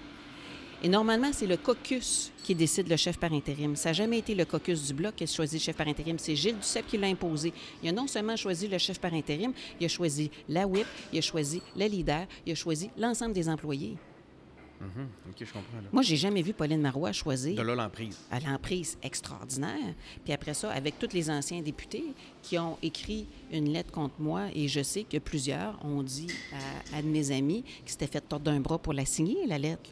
Et normalement, c'est le caucus qui décide le chef par intérim. Ça n'a jamais été le caucus du Bloc qui a choisi le chef par intérim. C'est Gilles Duceppe qui l'a imposé. Il a non seulement choisi le chef par intérim, il a choisi la whip, il a choisi le leader, il a choisi l'ensemble des employés.
Mhm, OK, je comprends. Là.
Moi, j'ai jamais vu Pauline Marois choisir
De là, l'emprise.
à l'emprise extraordinaire. Puis après ça, avec tous les anciens députés qui ont écrit une lettre contre moi, et je sais que plusieurs ont dit à, à de mes amis qui s'étaient fait tordre d'un bras pour la signer, la lettre.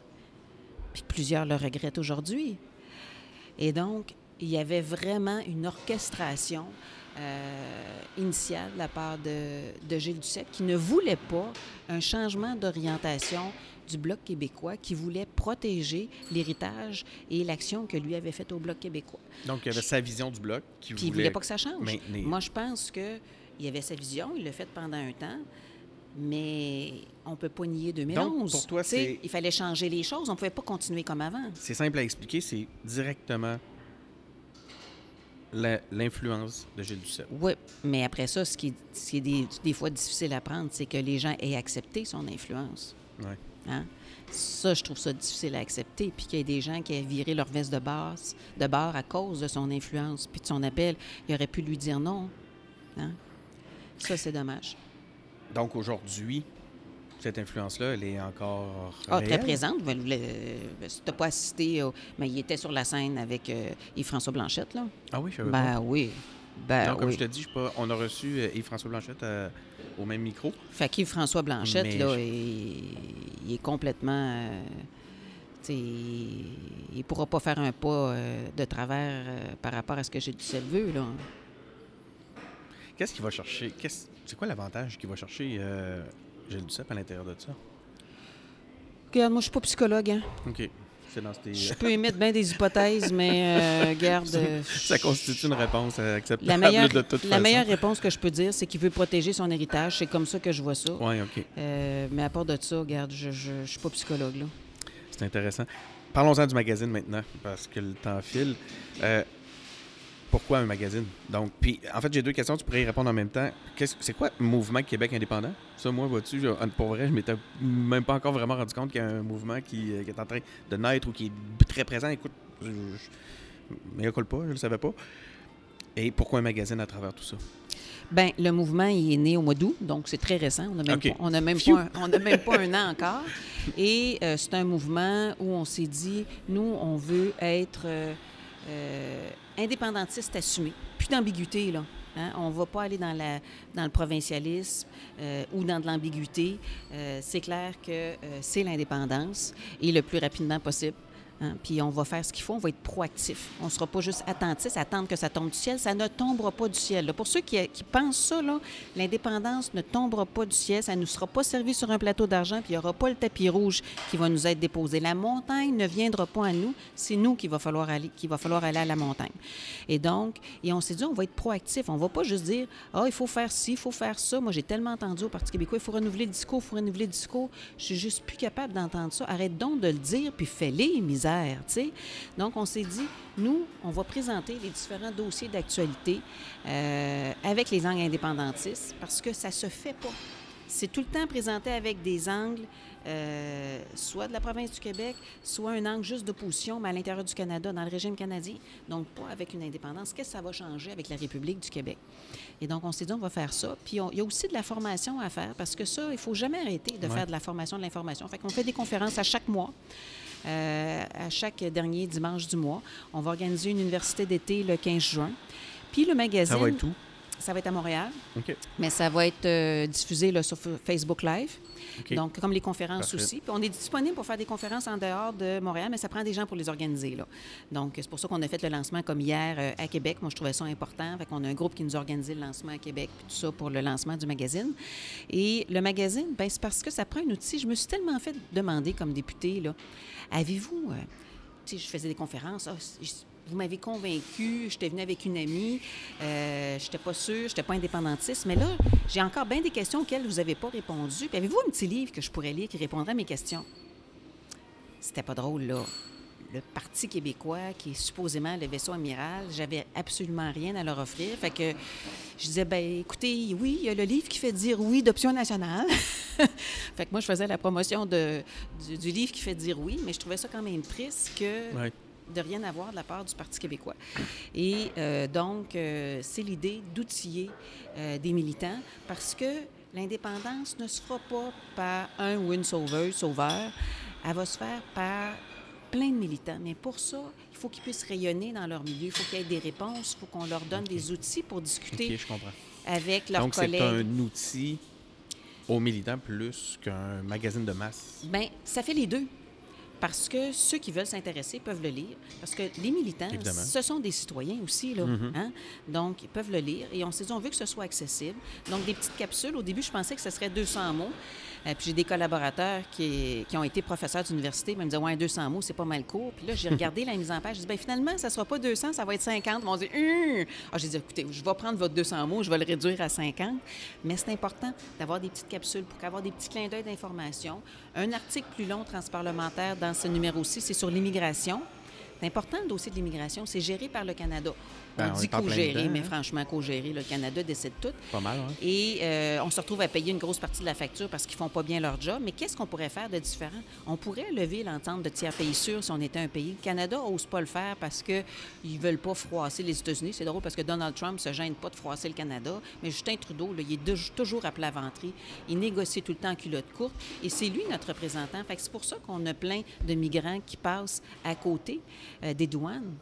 Puis plusieurs le regrettent aujourd'hui. Et donc, il y avait vraiment une orchestration euh, initiale de la part de, de Gilles Duceppe qui ne voulait pas un changement d'orientation du Bloc québécois, qui voulait protéger l'héritage et l'action que lui avait faite au Bloc québécois.
Donc, il y avait sa vision du bloc qui
Puis il voulait pas que ça change.
maintenir.
Moi, je pense qu'il y avait sa vision, il l'a faite pendant un temps, mais on ne peut pas nier 2011.
Donc, pour toi, c'est-
Il fallait changer les choses, on ne pouvait pas continuer comme avant.
C'est simple à expliquer, c'est directement l'influence de Gilles Duceppe.
Oui, mais après ça, ce qui est, ce qui est des, des fois difficile à prendre, c'est que les gens aient accepté son influence.
Ouais.
Hein? Ça, je trouve ça difficile à accepter. Puis qu'il y ait des gens qui aient viré leur veste de base, de bord à cause de son influence, puis de son appel, il aurait pu lui dire non. Hein? Ça, c'est dommage.
Donc aujourd'hui, cette influence-là, elle est encore
Ah, très présente. Le- Si tu n'as pas assisté, mais il était sur la scène avec euh, Yves-François Blanchette, là.
Ah oui, je savais pas.
Ben oui. Ben
comme
oui.
je te dis, je pas, on a reçu euh, Yves-François Blanchette euh, au même micro.
Fait qu'Yves-François Blanchette,
Mais
là,
je-
il, il est complètement... euh, il ne pourra pas faire un pas euh, de travers euh, par rapport à ce que j'ai du veut, là.
Qu'est-ce qu'il va chercher? C'est quoi l'avantage qu'il va chercher euh, Gilles Duceppe à l'intérieur de ça?
Regarde, moi, je suis pas psychologue, hein.
OK. C'est dans ces...
Je peux émettre bien des hypothèses, mais euh, garde... euh,
Ça constitue une réponse euh, acceptable
La meilleure,
de toute
la
façon.
meilleure réponse que je peux dire, c'est qu'il veut protéger son héritage. C'est comme ça que je vois ça.
Oui, OK.
Euh, mais à part de ça, regarde, je ne suis pas psychologue.
C'est intéressant. Parlons-en du magazine maintenant, parce que le temps file. Euh, pourquoi un magazine? Donc, puis, en fait, j'ai deux questions, tu pourrais y répondre en même temps. Qu'est-ce- C'est quoi Mouvement Québec indépendant? Ça, moi, vois-tu, pour vrai, je m'étais même pas encore vraiment rendu compte qu'il y a un mouvement qui, euh, qui est en train de naître ou qui est très présent. Écoute, je, je, il pas, je le savais pas. Et pourquoi un magazine à travers tout ça?
Ben, le mouvement il est né au mois d'août, donc c'est très récent. On n'a même, pas, même, pas un, on même pas un an encore. Et euh, c'est un mouvement où on s'est dit, nous, on veut être euh, euh, indépendantiste assumé. Plus d'ambiguïté, là. Hein? On ne va pas aller dans, le provincialisme euh, ou dans de l'ambiguïté. Euh, c'est clair que c'est l'indépendance et le plus rapidement possible. Hein? Puis on va faire ce qu'il faut, on va être proactif. On ne sera pas juste attentif, attendre que ça tombe du ciel. Ça ne tombera pas du ciel. Pour ceux qui, pensent ça, l'indépendance ne tombera pas du ciel. Ça ne nous sera pas servi sur un plateau d'argent, puis il n'y aura pas le tapis rouge qui va nous être déposé. La montagne ne viendra pas à nous. C'est nous qu'il va falloir aller, va falloir aller à la montagne. Et donc, et on s'est dit, on va être proactif. On ne va pas juste dire, ah, il faut faire ci, il faut faire ça. Moi, j'ai tellement entendu au Parti québécois, il faut renouveler le discours, il faut renouveler le discours. Je suis juste plus capable d'entendre ça. Arrête donc de le dire, puis fais-les, misère, Donc, on s'est dit, nous, on va présenter les différents dossiers d'actualité euh, avec les angles indépendantistes parce que ça se fait pas. C'est tout le temps présenté avec des angles, euh, soit de la province du Québec, soit un angle juste d'opposition, mais à l'intérieur du Canada, dans le régime canadien, donc pas avec une indépendance. Qu'est-ce que ça va changer avec la République du Québec? Et donc, on s'est dit, on va faire ça. Puis, on- il y a aussi de la formation à faire parce que ça, il faut jamais arrêter de
Ouais.
faire de la formation, de l'information. Fait qu'on fait des conférences à chaque mois. Euh, à chaque dernier dimanche du mois. On va organiser une université d'été le 15 juin. Puis le magazine,
Ça va être où?
ça va être à Montréal,
OK.
mais ça va être euh, diffusé là, sur Facebook Live. Donc, comme les conférences
Parfait.
aussi. Puis on est disponible pour faire des conférences en dehors de Montréal, mais ça prend des gens pour les organiser. Là. Donc, c'est pour ça qu'on a fait le lancement comme hier euh, à Québec. Moi, je trouvais ça important. Fait qu'on a un groupe qui nous a organisé le lancement à Québec, puis tout ça pour le lancement du magazine. Et le magazine, ben, c'est parce que ça prend un outil. Je me suis tellement fait demander comme députée, là, avez-vous... euh, tu sais, je faisais des conférences. Ah, vous m'avez convaincu, j'étais venue avec une amie, euh, je n'étais pas sûre, je n'étais pas indépendantiste, mais là, j'ai encore bien des questions auxquelles vous n'avez pas répondu. Puis avez-vous un petit livre que je pourrais lire qui répondrait à mes questions? C'était pas drôle, là. Le Parti québécois, qui est supposément le vaisseau amiral, j'avais absolument rien à leur offrir. Fait que je disais, ben écoutez, oui, il y a le livre qui fait dire oui d'option nationale. fait que moi, je faisais la promotion de, du, livre qui fait dire oui, mais je trouvais ça quand même triste que. De rien avoir de la part du Parti québécois. Et euh, donc, euh, c'est l'idée d'outiller euh, des militants parce que l'indépendance ne se fera pas par un ou une sauveuse, sauveur. Elle va se faire par plein de militants. Mais pour ça, il faut qu'ils puissent rayonner dans leur milieu. Il faut qu'il y ait des réponses. Il faut qu'on leur donne des outils pour discuter
OK, je comprends.
avec leurs
Donc, c'est
collègues.
un outil aux militants plus qu'un magazine de masse.
Bien, ça fait les deux. Parce que ceux qui veulent s'intéresser peuvent le lire. Parce que les militants,
Évidemment.
ce sont des citoyens aussi. Là,
Mhm.
hein? Donc, ils peuvent le lire. Et on s'est dit, on veut que ce soit accessible. Donc, des petites capsules. Au début, je pensais que ce serait 200 mots. Euh, puis j'ai des collaborateurs qui, qui ont été professeurs d'université. Ils me disaient, ouais, 200 mots, c'est pas mal court. Puis là, j'ai regardé la mise en page. J'ai dit, ben finalement, ça sera pas 200, ça va être 50. Ils m'ont dit, Hum! Ah, j'ai dit, écoutez, je vais prendre votre 200 mots, je vais le réduire à 50. Mais c'est important d'avoir des petites capsules pour avoir des petits clins d'œil d'information. Un article plus long, transparlementaire, dans ce numéro-ci, c'est sur l'immigration. C'est important, le dossier de l'immigration. C'est géré par le Canada. On dit
dedans,
mais
hein.
franchement, co-gérer, le Canada décide tout.
Pas mal, hein?
Et euh, on se retrouve à payer une grosse partie de la facture parce qu'ils font pas bien leur job. Mais qu'est-ce qu'on pourrait faire de différent? On pourrait lever l'entente de tiers pays sûr si on était un pays. Le Canada n'ose pas le faire parce qu'ils ne veulent pas froisser les États-Unis. C'est drôle parce que Donald Trump se gêne pas de froisser le Canada. Mais Justin Trudeau, là, il est de- toujours à plat ventré. Il négocie tout le temps en culotte courte. Et c'est lui notre représentant. Fait que c'est pour ça qu'on a plein de migrants qui passent à côté euh, des douanes.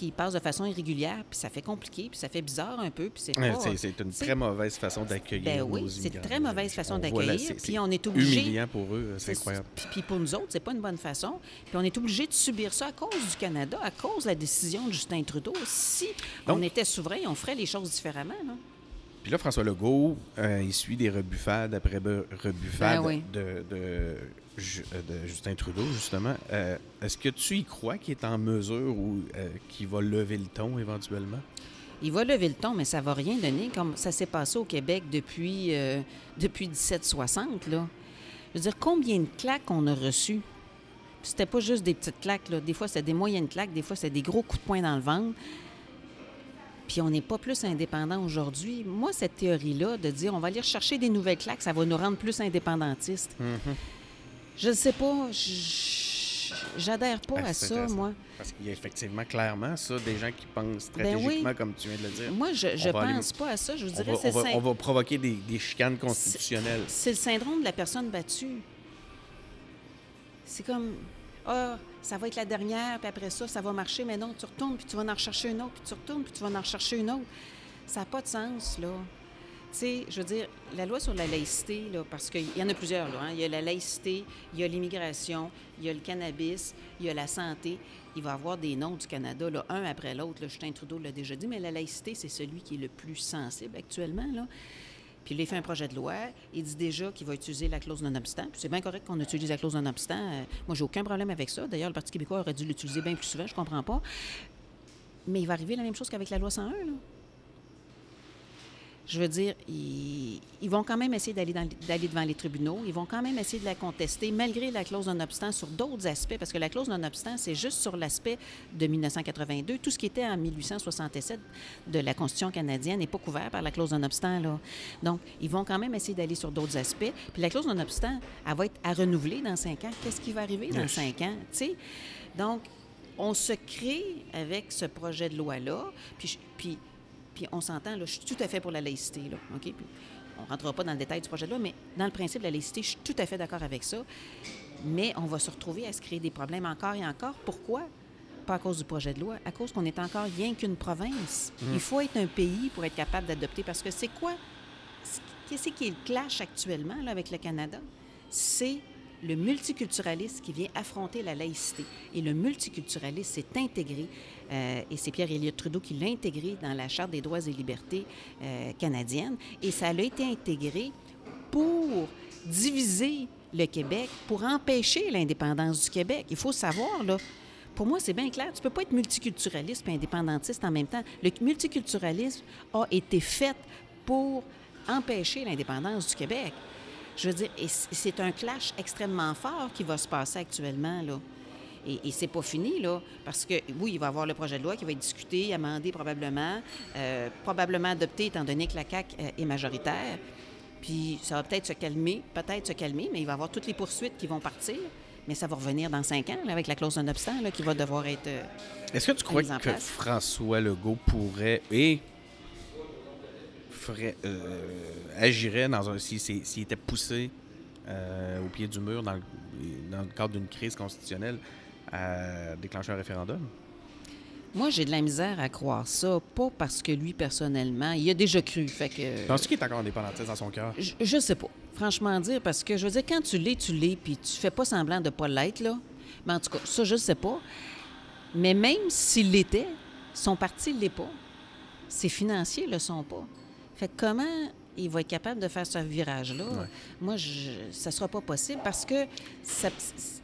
Puis ils passent de façon irrégulière, puis ça fait compliqué, puis ça fait bizarre un peu, puis c'est
Ouais, c'est- C'est une très mauvaise façon d'accueillir
ben oui, c'est une très mauvaise façon d'accueillir, puis on est obligé-
humiliant pour eux, c'est incroyable.
Puis, puis pour nous autres, c'est pas une bonne façon. Puis on est obligé de subir ça à cause du Canada, à cause de la décision de Justin Trudeau. Si on était souverain, on ferait les choses différemment. là.
Puis là, François Legault, euh, il suit des rebuffades après rebuffades
Ben oui.
de, de Justin Trudeau, justement. Euh, Est-ce que tu y crois qu'il est en mesure ou euh, qu'il va lever le ton éventuellement?
Il va lever le ton, mais ça va rien donner, comme ça s'est passé au Québec depuis, euh, depuis 1760. Là. Je veux dire, combien de claques on a reçues? C'était pas juste des petites claques. Là. Des fois, c'était des moyennes claques, des fois, c'était des gros coups de poing dans le ventre. Puis on n'est pas plus indépendant aujourd'hui. Moi, cette théorie-là de dire on va aller chercher des nouvelles claques, ça va nous rendre plus indépendantistes. Je ne sais pas. J'adhère pas
Ben,
à ça, moi.
Parce qu'il y a effectivement, clairement, ça, des gens qui pensent
Ben oui.
stratégiquement, comme tu viens de le dire.
Moi, je ne
aller-
pense pas à ça. Je vous dirais c'est
on va-
syn-
on va provoquer des, des chicanes constitutionnelles.
C'est le syndrome de la personne battue. C'est comme, ah, ça va être la dernière, puis après ça, ça va marcher, mais non, tu retournes, puis tu vas en rechercher une autre, puis tu retournes, puis tu vas en rechercher une autre. Ça n'a pas de sens, là. Sais, je veux dire, la loi sur la laïcité, parce qu'il y en a plusieurs, là. hein. Il y a la laïcité, il y a l'immigration, il y a le cannabis, il y a la santé. Il va y avoir des noms du Canada, là, un après l'autre. Justin Trudeau l'a déjà dit, mais la laïcité, c'est celui qui est le plus sensible actuellement, là. Puis il a fait un projet de loi. Il dit déjà qu'il va utiliser la clause non-obstant. Puis c'est bien correct qu'on utilise la clause non-obstant. Euh, moi, j'ai aucun problème avec ça. D'ailleurs, le Parti québécois aurait dû l'utiliser bien plus souvent. Je comprends pas. Mais il va arriver la même chose qu'avec la loi 101, là. Je veux dire, ils, ils vont quand même essayer d'aller, devant les tribunaux. Ils vont quand même essayer de la contester, malgré la clause non-obstant, sur d'autres aspects, parce que la clause non-obstant, c'est juste sur l'aspect de 1982. Tout ce qui était en 1867 de la Constitution canadienne n'est pas couvert par la clause non-obstant. Là. Donc, ils vont quand même essayer d'aller sur d'autres aspects. Puis la clause non-obstant, elle va être à renouveler dans cinq ans. Qu'est-ce qui va arriver dans cinq ans? Tu sais? Donc, on se crée avec ce projet de loi-là, puis, puis on s'entend, là, je suis tout à fait pour la laïcité, là, OK? Puis on ne rentrera pas dans le détail du projet de loi, mais dans le principe de la laïcité, je suis tout à fait d'accord avec ça. Mais on va se retrouver à se créer des problèmes encore et encore. Pourquoi? Pas à cause du projet de loi, à cause qu'on est encore rien qu'une province. Il faut être un pays pour être capable d'adopter, parce que c'est quoi? Qu'est-ce qui est le clash actuellement là, avec le Canada? C'est le multiculturalisme qui vient affronter la laïcité. Et le multiculturalisme s'est intégré, euh, et c'est Pierre Elliott Trudeau qui l'a intégré dans la Charte des droits et libertés euh, canadienne, et ça a été intégré pour diviser le Québec, pour empêcher l'indépendance du Québec. Il faut savoir, pour moi, c'est bien clair. Tu peux pas être multiculturaliste et indépendantiste en même temps. Le multiculturalisme a été fait pour empêcher l'indépendance du Québec. Je veux dire, c'est un clash extrêmement fort qui va se passer actuellement, là. Et, et c'est pas fini, là, parce que, oui, il va y avoir le projet de loi qui va être discuté, amendé probablement, euh, probablement adopté, étant donné que la CAQ euh, est majoritaire. Puis ça va peut-être se calmer, peut-être se calmer, mais il va y avoir toutes les poursuites qui vont partir. Mais ça va revenir dans cinq ans, là, avec la clause non-obstant, là, qui va devoir être... euh,
Est-ce que tu crois que. François Legault pourrait et ferait, euh, agirait dans un s'il était poussé euh, au pied du mur dans le, dans le cadre d'une crise constitutionnelle à déclencher un référendum?
Moi, j'ai de la misère à croire ça, pas parce que lui, personnellement, il a déjà cru, fait que...
Penses-tu qu'il est encore indépendantiste dans son cœur?
Je, je sais pas. Franchement dire, parce que je veux dire, quand tu l'es, tu l'es, puis tu fais pas semblant de pas l'être, là. Mais en tout cas, ça, je sais pas. Mais même s'il l'était, son parti ne l'est pas. Ses financiers le sont pas. Fait que comment il va être capable de faire ce virage-là?
Ouais.
Moi, je, ça sera pas possible parce que ça,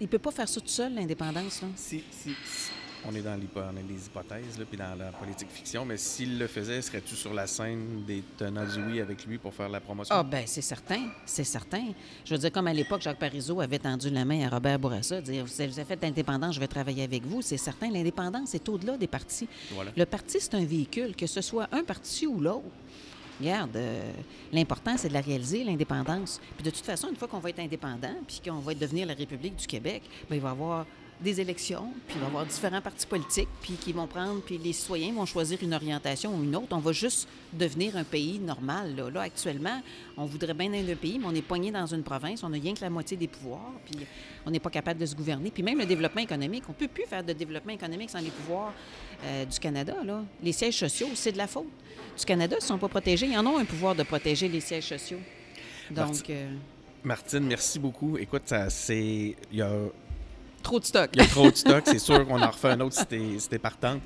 il peut pas faire ça tout seul, l'indépendance.
Si, si- si- on est dans, les hypothèses, là, puis dans la politique fiction, mais s'il le faisait, serais-tu sur la scène des tenants du oui avec lui pour faire la promotion?
Ah, ben c'est certain, c'est certain. Je veux dire, comme à l'époque, Jacques Parizeau avait tendu la main à Robert Bourassa, dire Vous avez fait l'indépendance, je vais travailler avec vous. C'est certain, l'indépendance est au-delà des partis.
Voilà.
Le parti, c'est un véhicule, que ce soit un parti ou l'autre. Regarde, l'important, c'est de la réaliser, l'indépendance. Puis de toute façon, une fois qu'on va être indépendant, puis qu'on va devenir la République du Québec, bien, il va y avoir des élections, puis il va y avoir différents partis politiques, puis qui vont prendre, puis les citoyens vont choisir une orientation ou une autre. On va juste devenir un pays normal. Là, Là, actuellement, on voudrait bien être un pays, mais on est poigné dans une province, on n'a rien que la moitié des pouvoirs, puis on n'est pas capable de se gouverner. Puis même le développement économique, on ne peut plus faire de développement économique sans les pouvoirs euh, du Canada. Là. Les sièges sociaux, c'est de la faute. Du Canada, ils ne sont pas protégés. Ils en ont un pouvoir de protéger les sièges sociaux. Donc, euh,
Martine, merci beaucoup. Écoute, ça, c'est... Il y a
trop de stock.
Il y a trop de stock, c'est sûr qu'on en refait un autre si t'es si partante.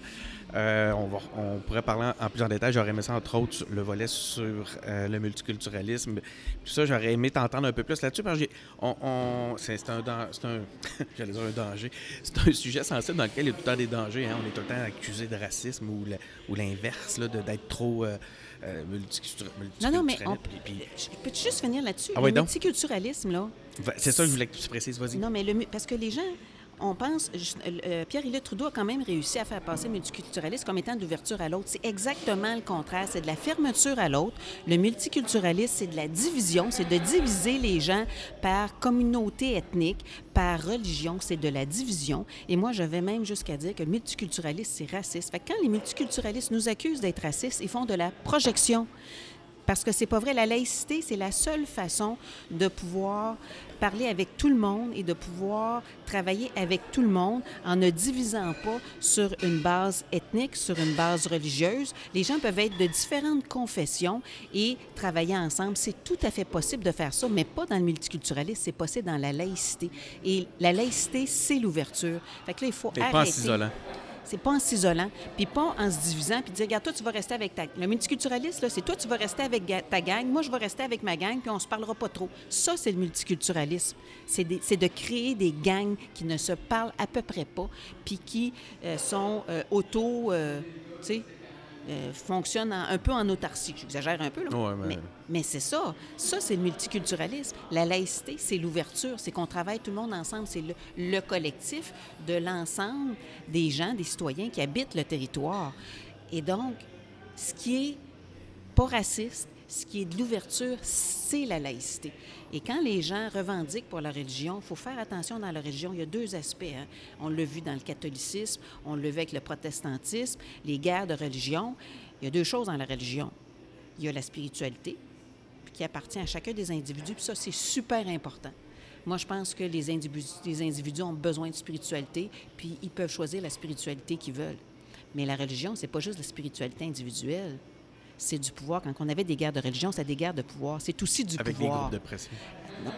Euh, on, va, on pourrait parler en, en plus en détail. J'aurais aimé ça, entre autres, le volet sur euh, le multiculturalisme. Tout ça, j'aurais aimé t'entendre un peu plus là-dessus. Parce que on, on- c'est un, dan- c'est un, j'allais dire un danger. C'est un sujet sensible dans lequel il y a tout le temps des dangers. hein. On est tout le temps accusé de racisme ou le- l'inverse, là, de- d'être trop euh, euh, multicultur-
Non, non, mais on.
Puis-
je peux juste finir là-dessus?
Ah
le
oui, donc?
multiculturalisme, là,
c'est ça que je voulais que tu précises. Vas-y.
Non, mais le, parce que les gens, on pense, je- euh, Pierre-Éliott Trudeau a quand même réussi à faire passer le multiculturalisme comme étant d'ouverture à l'autre. C'est exactement le contraire. C'est de la fermeture à l'autre. Le multiculturalisme, c'est de la division. C'est de diviser les gens par communauté ethnique, par religion. C'est de la division. Et moi, je vais même jusqu'à dire que le multiculturalisme, c'est raciste. Fait que quand les multiculturalistes nous accusent d'être racistes, ils font de la projection. Parce que c'est pas vrai. La laïcité, c'est la seule façon de pouvoir parler avec tout le monde et de pouvoir travailler avec tout le monde en ne divisant pas sur une base ethnique, sur une base religieuse. Les gens peuvent être de différentes confessions et travailler ensemble. C'est tout à fait possible de faire ça, mais pas dans le multiculturalisme. C'est possible dans la laïcité. Et la laïcité, c'est l'ouverture. Fait que là, il faut
Mais
arrêter.
pas en.
C'est pas en s'isolant, puis pas en se divisant, puis dire, regarde, toi, tu vas rester avec ta... Le multiculturaliste, là, c'est toi, tu vas rester avec ta gang, moi, je vais rester avec ma gang, puis on se parlera pas trop. Ça, c'est le multiculturalisme. C'est de créer des gangs qui ne se parlent à peu près pas, puis qui euh, sont euh, auto... euh, tu sais, euh, fonctionnent en- un peu en autarcie. J'exagère un peu, là.
Ouais, mais-
mais, mais c'est ça. Ça, c'est le multiculturalisme. La laïcité, c'est l'ouverture. C'est qu'on travaille tout le monde ensemble. C'est le, le collectif de l'ensemble des gens, des citoyens qui habitent le territoire. Et donc, ce qui est pas raciste, ce qui est de l'ouverture, c'est la laïcité. Et quand les gens revendiquent pour la religion, il faut faire attention dans la religion. Il y a deux aspects. hein. On l'a vu dans le catholicisme, on l'a vu avec le protestantisme, les guerres de religion. Il y a deux choses dans la religion. Il y a la spiritualité, qui appartient à chacun des individus, puis ça, c'est super important. Moi, je pense que les individus, les individus ont besoin de spiritualité, puis ils peuvent choisir la spiritualité qu'ils veulent. Mais la religion, c'est pas juste la spiritualité individuelle. C'est du pouvoir. Quand on avait des guerres de religion, c'était des guerres de pouvoir. C'est aussi du
Avec les
pouvoir.
groupes de pression.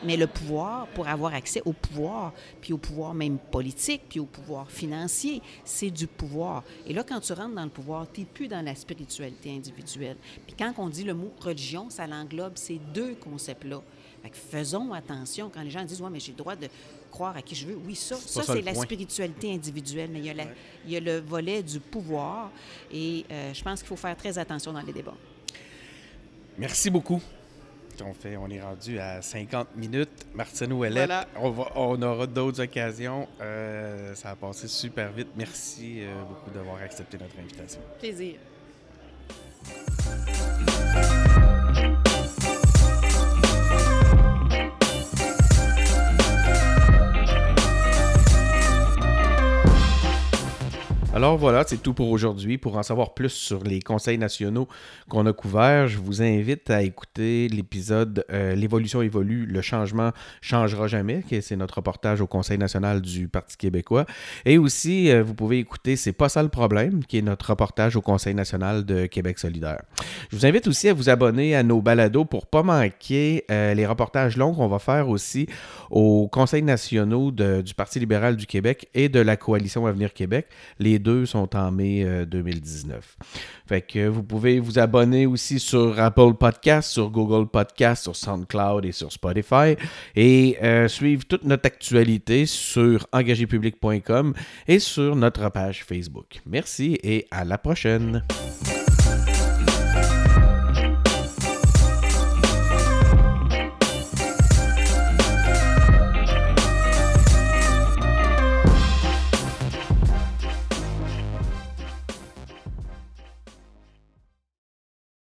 Mais le pouvoir, pour avoir accès au pouvoir, puis au pouvoir même politique, puis au pouvoir financier, c'est du pouvoir. Et là, quand tu rentres dans le pouvoir, tu n'es plus dans la spiritualité individuelle. Puis quand on dit le mot religion, ça l'englobe ces deux concepts-là. Fait que faisons attention quand les gens disent Ouais, mais j'ai le droit de croire à qui je veux. Oui, ça, ça,
ça
c'est la
point.
spiritualité individuelle, mais il y a, la- il y a le volet du pouvoir. Et euh, je pense qu'il faut faire très attention dans les débats.
Merci beaucoup. On, fait, on est rendu à 50 minutes. Martine Ouellette,
Voilà.
on, va- on aura d'autres occasions. Euh, ça a passé super vite. Merci euh, beaucoup d'avoir accepté notre invitation.
Plaisir.
Alors voilà, c'est tout pour aujourd'hui. Pour en savoir plus sur les conseils nationaux qu'on a couverts, je vous invite à écouter l'épisode euh, L'évolution évolue, le changement changera jamais, qui est- c'est notre reportage au Conseil national du Parti québécois. Et aussi, euh, vous pouvez écouter C'est pas ça le problème, qui est notre reportage au Conseil national de Québec solidaire. Je vous invite aussi à vous abonner à nos balados pour pas manquer euh, les reportages longs qu'on va faire aussi au Conseil nationaux du Parti libéral du Québec et de la Coalition Avenir Québec. Les deux sont en mai 2019. Fait que vous pouvez vous abonner aussi sur Apple Podcast, sur Google Podcast, sur SoundCloud et sur Spotify et suivre toute notre actualité sur engagépublic.com et sur notre page Facebook. Merci et à la prochaine.